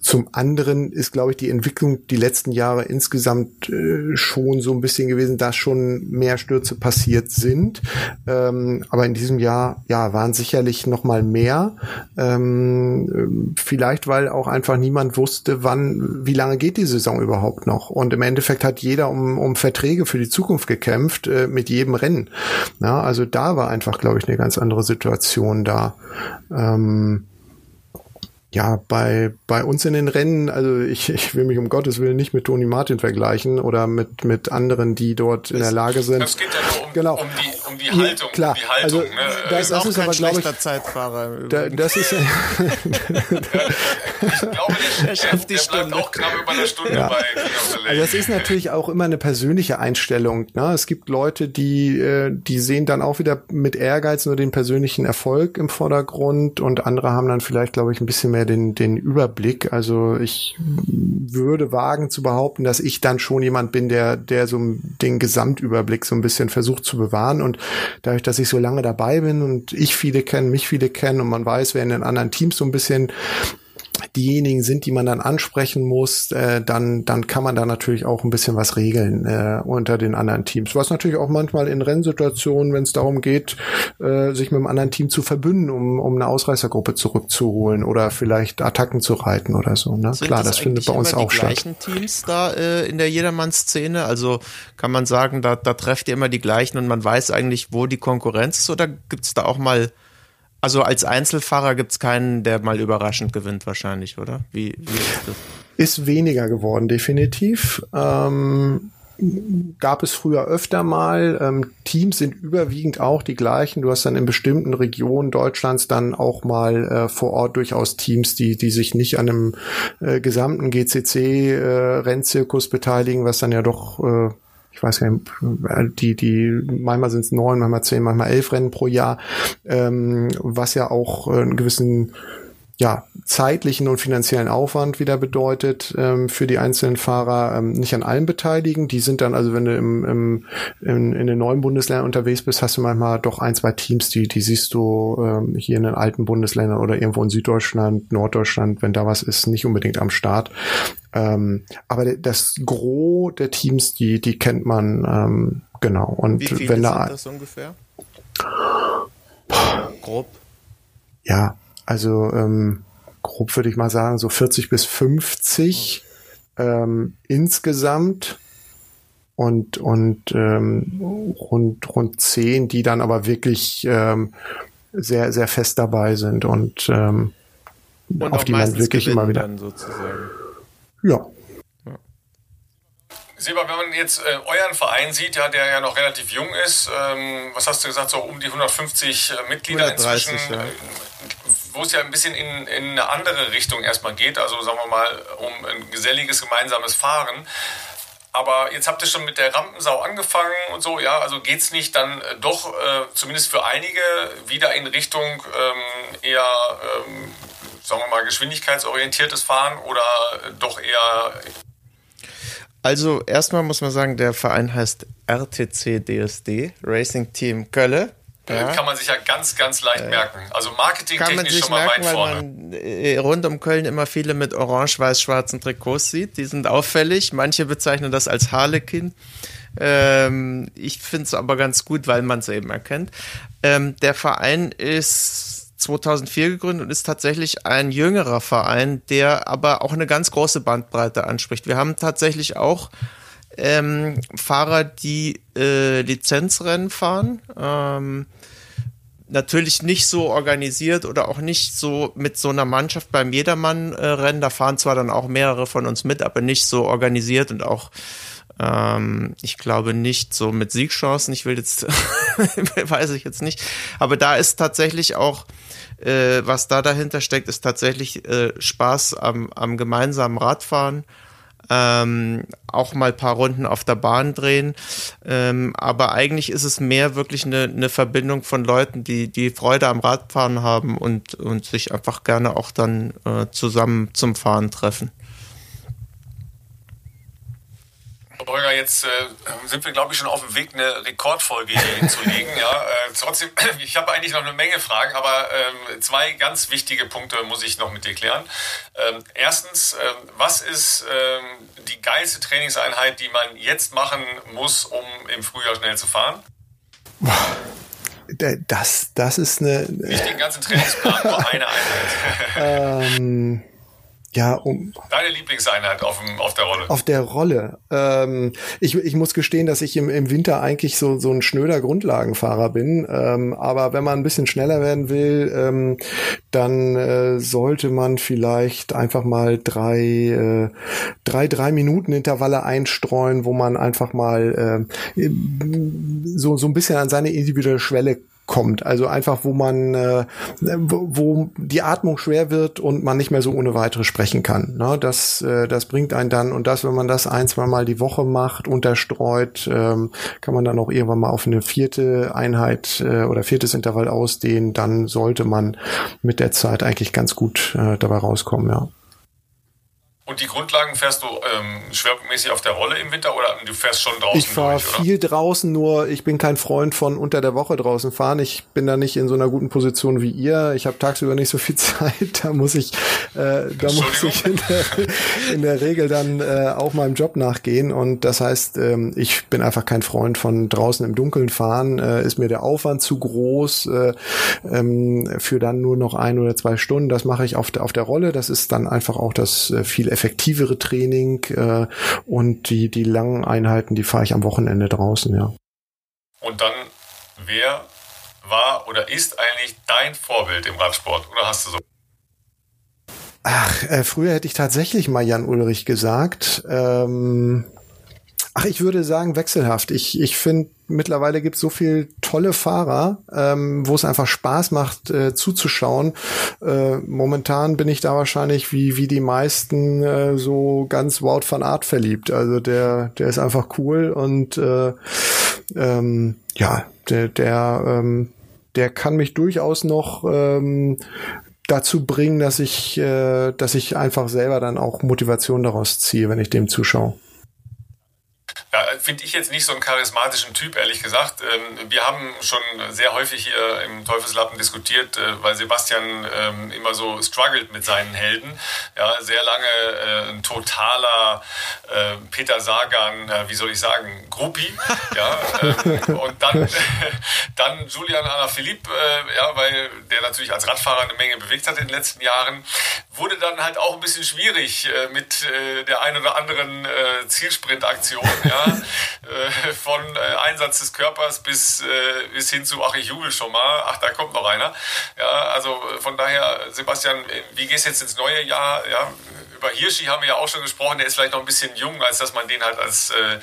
zum anderen ist, glaube ich, die Entwicklung die letzten Jahre insgesamt äh, schon so ein bisschen gewesen, dass schon mehr Stürze passiert sind. Ähm, aber in diesem Jahr, ja, waren sicherlich noch mal mehr. Ähm, vielleicht, weil auch einfach niemand wusste, wann, wie lange geht die Saison überhaupt noch. Und im Endeffekt hat jeder um, um Verträge für die Zukunft gekämpft, äh, mit jedem Rennen. Ja, also da war einfach, glaube ich, eine ganz andere Situation da. Ähm, ja, bei, bei uns in den Rennen, also ich, ich will mich um Gottes Willen nicht mit Toni Martin vergleichen oder mit, mit anderen, die dort in der Lage sind. Das geht ja nur um, genau. um, die, um die Haltung. Klar, um die Haltung, also ne? das, das ist, aber, glaube ich, Zeitfahrer. Da, das ist ja, ich glaube, der, der, der bleibt auch knapp über eine Stunde ja. bei Also das ist natürlich auch immer eine persönliche Einstellung. Ne? Es gibt Leute, die, äh, die sehen dann auch wieder mit Ehrgeiz nur den persönlichen Erfolg im Vordergrund und andere haben dann vielleicht, glaube ich, ein bisschen mehr den, den Überblick. Also ich würde wagen zu behaupten, dass ich dann schon jemand bin, der, der so den Gesamtüberblick so ein bisschen versucht zu bewahren. Und dadurch, dass ich so lange dabei bin und ich viele kenne, mich viele kennen und man weiß, wer in den anderen Teams so ein bisschen diejenigen sind, die man dann ansprechen muss, äh, dann, dann kann man da natürlich auch ein bisschen was regeln äh, unter den anderen Teams. Was natürlich auch manchmal in Rennsituationen, wenn es darum geht, äh, sich mit einem anderen Team zu verbünden, um, um eine Ausreißergruppe zurückzuholen oder vielleicht Attacken zu reiten oder so. Ne? Klar, das, das findet bei uns auch statt. Sind die gleichen Teams da äh, in der Jedermann-Szene? Also kann man sagen, da, da trefft ihr immer die gleichen und man weiß eigentlich, wo die Konkurrenz ist oder gibt's da auch mal also als Einzelfahrer gibt es keinen, der mal überraschend gewinnt wahrscheinlich, oder? Wie, wie ist das? Ist weniger geworden, definitiv. Ähm, gab es früher öfter mal. Ähm, Teams sind überwiegend auch die gleichen. Du hast dann in bestimmten Regionen Deutschlands dann auch mal äh, vor Ort durchaus Teams, die, die sich nicht an einem äh, gesamten GCC-Rennzirkus äh, beteiligen, was dann ja doch äh, ich weiß gar nicht, die, die, manchmal sind es neun, manchmal zehn, manchmal elf Rennen pro Jahr, ähm, was ja auch äh, einen gewissen ja, zeitlichen und finanziellen Aufwand wieder bedeutet ähm, für die einzelnen Fahrer, ähm, nicht an allem beteiligen. Die sind dann, also wenn du im, im, in, in den neuen Bundesländern unterwegs bist, hast du manchmal doch ein, zwei Teams, die, die siehst du ähm, hier in den alten Bundesländern oder irgendwo in Süddeutschland, Norddeutschland, wenn da was ist, nicht unbedingt am Start. Ähm, aber das Gros der Teams, die, die kennt man ähm, genau. Und Wie viele wenn da sind das ungefähr? Grob. ja, also ähm, grob würde ich mal sagen, so 40 bis 50 ähm, insgesamt und und ähm, rund rund 10, die dann aber wirklich ähm, sehr sehr fest dabei sind und, ähm, Und auf die man wirklich immer wieder Dann sozusagen. ja Seba, wenn man jetzt äh, euren Verein sieht, ja, der ja noch relativ jung ist, ähm, was hast du gesagt, so um die 150 äh, Mitglieder 130, inzwischen, ja. Wo es ja ein bisschen in, in eine andere Richtung erstmal geht, also sagen wir mal um ein geselliges gemeinsames Fahren. Aber jetzt habt ihr schon mit der Rampensau angefangen und so, ja, also geht's nicht dann äh, doch äh, zumindest für einige wieder in Richtung ähm, eher, ähm, sagen wir mal, geschwindigkeitsorientiertes Fahren oder äh, doch eher Also erstmal muss man sagen, der Verein heißt RTC DSD, Racing Team Kölle. Ja. Kann man sich ja ganz, ganz leicht merken. Also Kann man marketingtechnisch sich schon mal merken, weit weil vorne. man äh, rund um Köln immer viele mit orange-weiß-schwarzen Trikots sieht. Die sind auffällig. Manche bezeichnen das als Harlequin. Ähm, ich finde es aber ganz gut, weil man es eben erkennt. Ähm, der Verein ist 2004 gegründet und ist tatsächlich ein jüngerer Verein, der aber auch eine ganz große Bandbreite anspricht. Wir haben tatsächlich auch ähm, Fahrer, die äh, Lizenzrennen fahren. Ähm, natürlich nicht so organisiert oder auch nicht so mit so einer Mannschaft beim Jedermann-Rennen. Da fahren zwar dann auch mehrere von uns mit, aber nicht so organisiert und auch, ähm, ich glaube, nicht so mit Siegchancen. Ich will jetzt, weiß ich jetzt nicht. Aber da ist tatsächlich auch, äh, was da dahinter steckt, ist tatsächlich äh, Spaß am, am gemeinsamen Radfahren ähm, auch mal ein paar Runden auf der Bahn drehen. Ähm, aber eigentlich ist es mehr wirklich eine, eine Verbindung von Leuten, die, die Freude am Radfahren haben und, und sich einfach gerne auch dann äh, zusammen zum Fahren treffen. Holger, jetzt äh, sind wir, glaube ich, schon auf dem Weg, eine Rekordfolge hier hinzulegen. Ja, äh, trotzdem, ich habe eigentlich noch eine Menge Fragen, aber ähm, zwei ganz wichtige Punkte muss ich noch mit dir klären. Ähm, erstens, ähm, was ist ähm, die geilste Trainingseinheit, die man jetzt machen muss, um im Frühjahr schnell zu fahren? das das ist eine Nicht den ganzen Trainingsplan, nur eine Einheit. ähm, ja, um, Deine Lieblingseinheit auf, dem, auf der Rolle. auf der Rolle. Ähm, ich, ich muss gestehen, dass ich im, im Winter eigentlich so, so ein schnöder Grundlagenfahrer bin. Ähm, aber wenn man ein bisschen schneller werden will, ähm, dann äh, sollte man vielleicht einfach mal drei, äh, drei, drei Minuten Intervalle einstreuen, wo man einfach mal äh, so, so ein bisschen an seine individuelle Schwelle kommt. Also einfach, wo man, äh, wo, wo die Atmung schwer wird und man nicht mehr so ohne weitere sprechen kann. Ne? Das, äh, das bringt einen dann und das, wenn man das ein, zwei Mal die Woche macht, unterstreut, ähm, kann man dann auch irgendwann mal auf eine vierte Einheit äh, oder viertes Intervall ausdehnen. Dann sollte man mit der Zeit eigentlich ganz gut äh, dabei rauskommen. Ja. Und die Grundlagen fährst du ähm, schwerpunktmäßig auf der Rolle im Winter oder du fährst schon draußen Ich fahre viel draußen, nur ich bin kein Freund von unter der Woche draußen fahren. Ich bin da nicht in so einer guten Position wie ihr. Ich habe tagsüber nicht so viel Zeit. Da muss ich, äh, da muss ich in der, in der Regel dann äh, auch meinem Job nachgehen. Und das heißt, ähm, ich bin einfach kein Freund von draußen im Dunkeln fahren. Äh, ist mir der Aufwand zu groß äh, ähm, für dann nur noch ein oder zwei Stunden. Das mache ich auf der, auf der Rolle. Das ist dann einfach auch das äh, viel effektivere Training äh, und die, die langen Einheiten, die fahre ich am Wochenende draußen, ja. Und dann, wer war oder ist eigentlich dein Vorbild im Radsport? Oder hast du so? Ach, äh, früher hätte ich tatsächlich mal Jan Ulrich gesagt. Ähm, Ach, ich würde sagen wechselhaft. Ich, ich finde, mittlerweile gibt es so viel tolle Fahrer, ähm, wo es einfach Spaß macht äh, zuzuschauen. Äh, momentan bin ich da wahrscheinlich wie, wie die meisten äh, so ganz Wout van Art verliebt. Also der, der ist einfach cool und äh, ähm, ja, der, der, ähm, der kann mich durchaus noch ähm, dazu bringen, dass ich, äh, dass ich einfach selber dann auch Motivation daraus ziehe, wenn ich dem zuschaue. Ja, finde ich jetzt nicht so einen charismatischen Typ, ehrlich gesagt. Ähm, wir haben schon sehr häufig hier im Teufelslappen diskutiert, äh, weil Sebastian ähm, immer so struggelt mit seinen Helden. Ja, sehr lange äh, ein totaler äh, Peter Sagan, wie soll ich sagen, Gruppi. Ja, ähm, und dann, dann Julian Alaphilippe, ja, weil der natürlich als Radfahrer eine Menge bewegt hat in den letzten Jahren, wurde dann halt auch ein bisschen schwierig mit der ein oder anderen Zielsprintaktion. Ja, äh, von äh, Einsatz des Körpers bis, äh, bis hin zu, ach, ich jubel schon mal, ach, da kommt noch einer. Ja, also äh, von daher, Sebastian, wie gehst du jetzt ins neue Jahr? Ja, über Hirschi haben wir ja auch schon gesprochen, der ist vielleicht noch ein bisschen jung, als dass man den halt als, äh,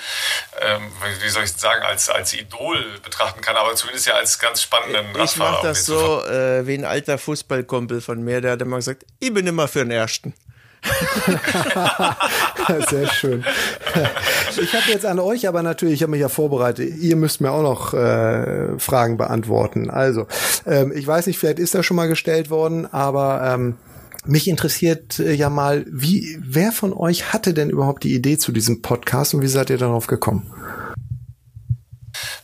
ähm, wie soll ich sagen, als, als Idol betrachten kann, aber zumindest ja als ganz spannenden ich Radfahrer. Ich mache das so äh, wie ein alter Fußballkumpel von mir, der hat immer gesagt, ich bin immer für den Ersten. Sehr schön. Ich habe jetzt an euch aber natürlich, ich habe mich ja vorbereitet, ihr müsst mir auch noch äh, Fragen beantworten. Also, ähm, ich weiß nicht, vielleicht ist das schon mal gestellt worden, aber ähm, mich interessiert äh, ja mal, wie, wer von euch hatte denn überhaupt die Idee zu diesem Podcast und wie seid ihr darauf gekommen?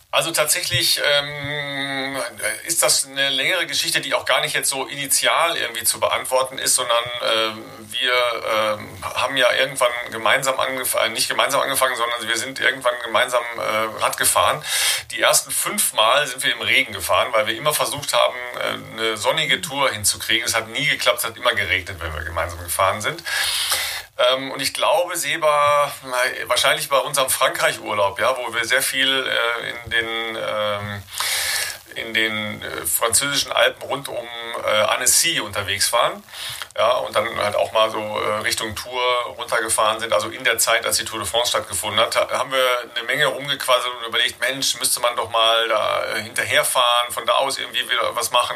Also tatsächlich ähm, ist das eine längere Geschichte, die auch gar nicht jetzt so initial irgendwie zu beantworten ist, sondern ähm, wir ähm, haben ja irgendwann gemeinsam angefangen, äh, nicht gemeinsam angefangen, sondern wir sind irgendwann gemeinsam äh, Rad gefahren. Die ersten fünf Mal sind wir im Regen gefahren, weil wir immer versucht haben, äh, eine sonnige Tour hinzukriegen. Es hat nie geklappt, es hat immer geregnet, wenn wir gemeinsam gefahren sind. Ähm, und ich glaube, Seba, wahrscheinlich bei unserem Frankreich-Urlaub, ja, wo wir sehr viel äh, in den ähm, in den äh, französischen Alpen rund um äh, Annecy unterwegs waren. Ja, und dann halt auch mal so äh, Richtung Tour runtergefahren sind. Also in der Zeit, als die Tour de France stattgefunden hat, haben wir eine Menge rumgequasselt und überlegt, Mensch, müsste man doch mal da äh, hinterherfahren, von da aus irgendwie wieder was machen.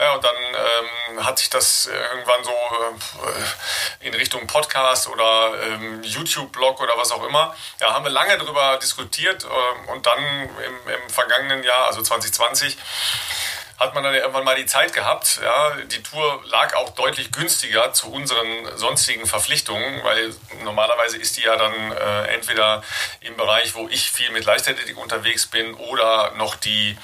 Ja, und dann ähm, hat sich das irgendwann so äh, in Richtung Podcast oder ähm, YouTube-Blog oder was auch immer. Ja, haben wir lange darüber diskutiert äh, und dann im, im vergangenen Jahr, also 2020, hat man dann irgendwann mal die Zeit gehabt. Ja, die Tour lag auch deutlich günstiger zu unseren sonstigen Verpflichtungen, weil normalerweise ist die ja dann äh, entweder im Bereich, wo ich viel mit Leichtathletik unterwegs bin oder noch die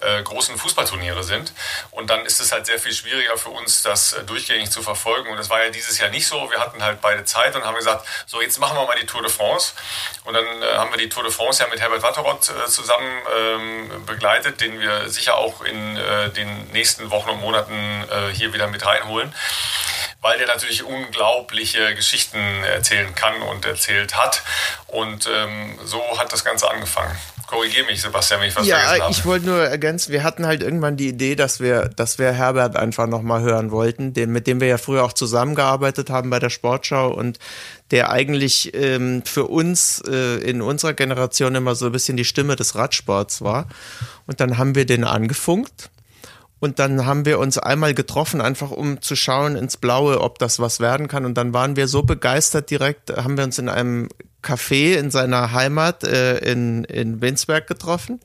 äh, großen Fußballturniere sind. Und dann ist es halt sehr viel schwieriger für uns, das äh, durchgängig zu verfolgen. Und das war ja dieses Jahr nicht so. Wir hatten halt beide Zeit und haben gesagt, so jetzt machen wir mal die Tour de France. Und dann äh, haben wir die Tour de France ja mit Herbert Watteroth äh, zusammen ähm, begleitet, den wir sicher auch in äh, den nächsten Wochen und Monaten äh, hier wieder mit reinholen, weil der natürlich unglaubliche Geschichten erzählen kann und erzählt hat. Und ähm, so hat das Ganze angefangen. Korrigiere mich, Sebastian, wenn ich was ja, vergessen habe. Ja, ich wollte nur ergänzen, wir hatten halt irgendwann die Idee, dass wir, dass wir Herbert einfach nochmal hören wollten, den, mit dem wir ja früher auch zusammengearbeitet haben bei der Sportschau und der eigentlich ähm, für uns äh, in unserer Generation immer so ein bisschen die Stimme des Radsports war. Und dann haben wir den angefunkt und dann haben wir uns einmal getroffen, einfach um zu schauen ins Blaue, ob das was werden kann. Und dann waren wir so begeistert direkt, haben wir uns in einem Café in seiner Heimat äh, in, in Winsberg getroffen.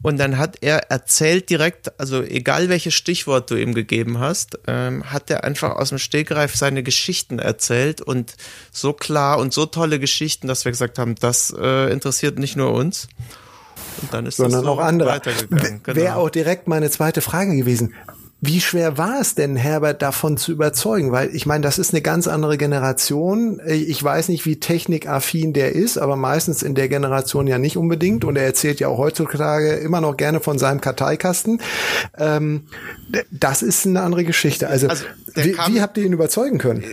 Und dann hat er erzählt direkt, also egal welches Stichwort du ihm gegeben hast, ähm, hat er einfach aus dem Stegreif seine Geschichten erzählt und so klar und so tolle Geschichten, dass wir gesagt haben, das äh, interessiert nicht nur uns. Und dann ist sondern so auch andere. Genau. Wäre auch direkt meine zweite Frage gewesen. Wie schwer war es denn, Herbert davon zu überzeugen? Weil ich meine, das ist eine ganz andere Generation. Ich weiß nicht, wie technikaffin der ist, aber meistens in der Generation ja nicht unbedingt. Und er erzählt ja auch heutzutage immer noch gerne von seinem Karteikasten. Ähm, das ist eine andere Geschichte. Also, also wie, wie habt ihr ihn überzeugen können?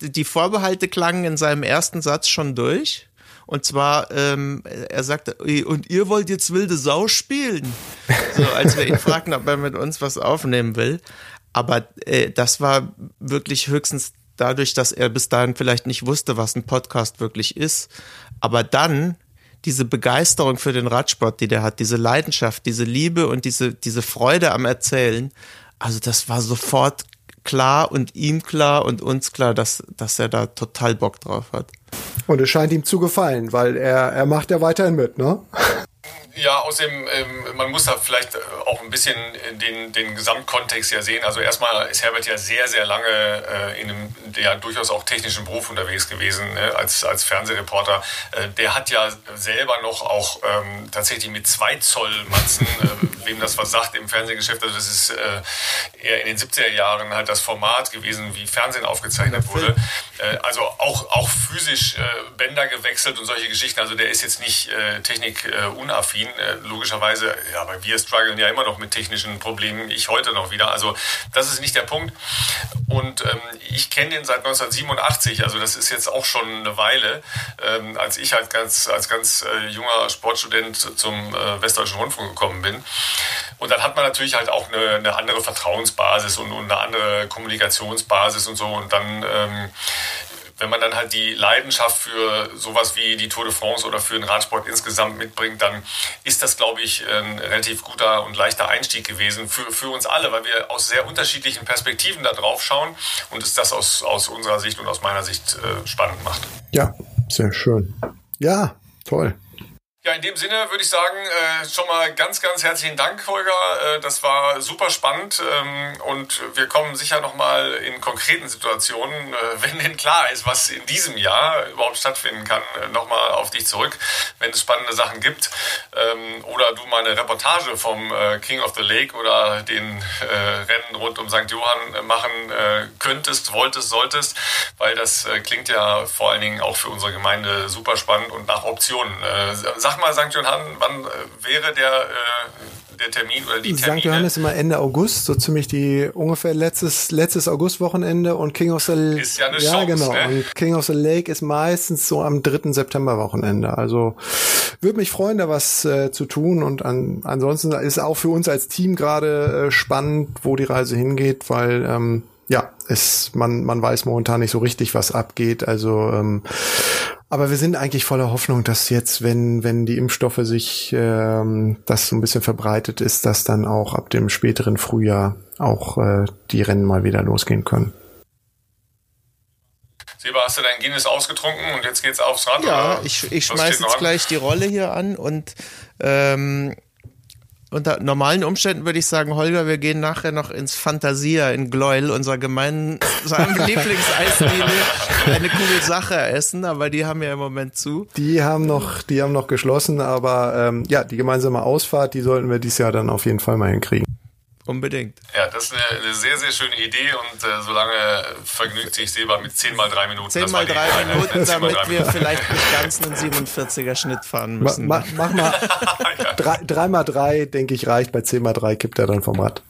Die Vorbehalte klangen in seinem ersten Satz schon durch. Und zwar, ähm, er sagte, und ihr wollt jetzt wilde Sau spielen? So, als wir ihn fragten, ob er mit uns was aufnehmen will. Aber äh, das war wirklich höchstens dadurch, dass er bis dahin vielleicht nicht wusste, was ein Podcast wirklich ist. Aber dann diese Begeisterung für den Radsport, die der hat, diese Leidenschaft, diese Liebe und diese, diese Freude am Erzählen, also das war sofort klar und ihm klar und uns klar, dass, dass er da total Bock drauf hat. Und es scheint ihm zu gefallen, weil er, er macht ja weiterhin mit, ne? Ja, außerdem, ähm, man muss da vielleicht äh, auch ein bisschen den, den Gesamtkontext ja sehen. Also erstmal ist Herbert ja sehr, sehr lange äh, in einem ja, durchaus auch technischen Beruf unterwegs gewesen, ne, als, als Fernsehreporter. Äh, der hat ja selber noch auch ähm, tatsächlich mit zwei Zoll Matzen, äh, wem das was sagt im Fernsehgeschäft, also das ist äh, eher in den 70er Jahren halt das Format gewesen, wie Fernsehen aufgezeichnet wurde. Äh, also auch, auch physisch Bänder gewechselt und solche Geschichten. Also der ist jetzt nicht technik unaffin äh, logischerweise, ja, aber wir strugglen ja immer noch mit technischen Problemen, ich heute noch wieder. Also das ist nicht der Punkt. Und ähm, ich kenne den seit 1987, also das ist jetzt auch schon eine Weile, ähm, als ich halt ganz, als ganz äh, junger Sportstudent zum äh, Westdeutschen Rundfunk gekommen bin. Und dann hat man natürlich halt auch eine, eine andere Vertrauensbasis und, und, eine andere Kommunikationsbasis und so. Und dann ähm, wenn man dann halt die Leidenschaft für sowas wie die Tour de France oder für den Radsport insgesamt mitbringt, dann ist das, glaube ich, ein relativ guter und leichter Einstieg gewesen für, für uns alle, weil wir aus sehr unterschiedlichen Perspektiven da drauf schauen und es das aus, aus unserer Sicht und aus meiner Sicht äh, spannend macht. Ja, sehr schön. Ja, toll. Ja, in dem Sinne würde ich sagen, äh, schon mal ganz, ganz herzlichen Dank, Holger. Äh, das war super spannend ähm, und wir kommen sicher noch mal in konkreten Situationen, äh, wenn denn klar ist, was in diesem Jahr überhaupt stattfinden kann, äh, noch mal auf dich zurück, wenn es spannende Sachen gibt ähm, oder du mal eine Reportage vom äh, King of the Lake oder den äh, Rennen rund um St. Johann machen könntest, wolltest, solltest, weil das klingt ja vor allen Dingen auch für unsere Gemeinde super spannend und nach Optionen. Sag mal, St. Johann, wann äh, wäre der, äh, der Termin oder die Termine? St. Johann ist immer Ende August, so ziemlich die ungefähr letztes, letztes Augustwochenende und King of the Lake. Ist ja eine ja, Chance, genau. Ne? Und King of the Lake ist meistens so am 3. September-Wochenende. Also würde mich freuen, da was äh, zu tun. Und an, ansonsten ist auch für uns als Team gerade äh, spannend, wo die Reise hingeht, weil ähm, ja, es, man, man weiß momentan nicht so richtig, was abgeht. Also ähm, aber wir sind eigentlich voller Hoffnung, dass jetzt, wenn, wenn die Impfstoffe sich ähm, das so ein bisschen verbreitet ist, dass dann auch ab dem späteren Frühjahr auch äh, die Rennen mal wieder losgehen können. Seba, hast du dein Guinness ausgetrunken und jetzt geht's aufs Rad? Ja, ich, ich schmeiß jetzt gleich die Rolle hier an und ähm, unter normalen Umständen würde ich sagen, Holger, wir gehen nachher noch ins Fantasia in Gleuel, unserer gemeinsamen Lieblingseisdiele, eine coole Sache essen, aber die haben ja im Moment zu. Die haben noch, die haben noch geschlossen, aber ähm, ja, die gemeinsame Ausfahrt, die sollten wir dieses Jahr dann auf jeden Fall mal hinkriegen. Unbedingt. Ja, das ist eine, eine, sehr, sehr schöne Idee und äh, solange vergnügt sich Seba mit 10 mal 3 Minuten. 10 mal 3 Minuten, damit wir vielleicht nicht ganz einen 47er Schnitt fahren müssen. Ma, ma, mach mal 3, 3 mal 3, denke ich, reicht. Bei 10 mal 3 kippt er dann vom Rad.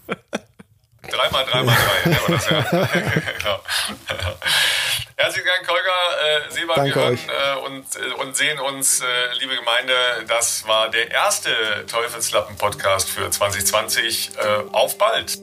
3 mal 3 mal 3, ja, das ja. genau. Herzlichen Dank, Holger, äh, Danke wir hören äh, und, äh, und sehen uns, äh, liebe Gemeinde. Das war der erste Teufelslappen-Podcast für 2020. Äh, auf bald!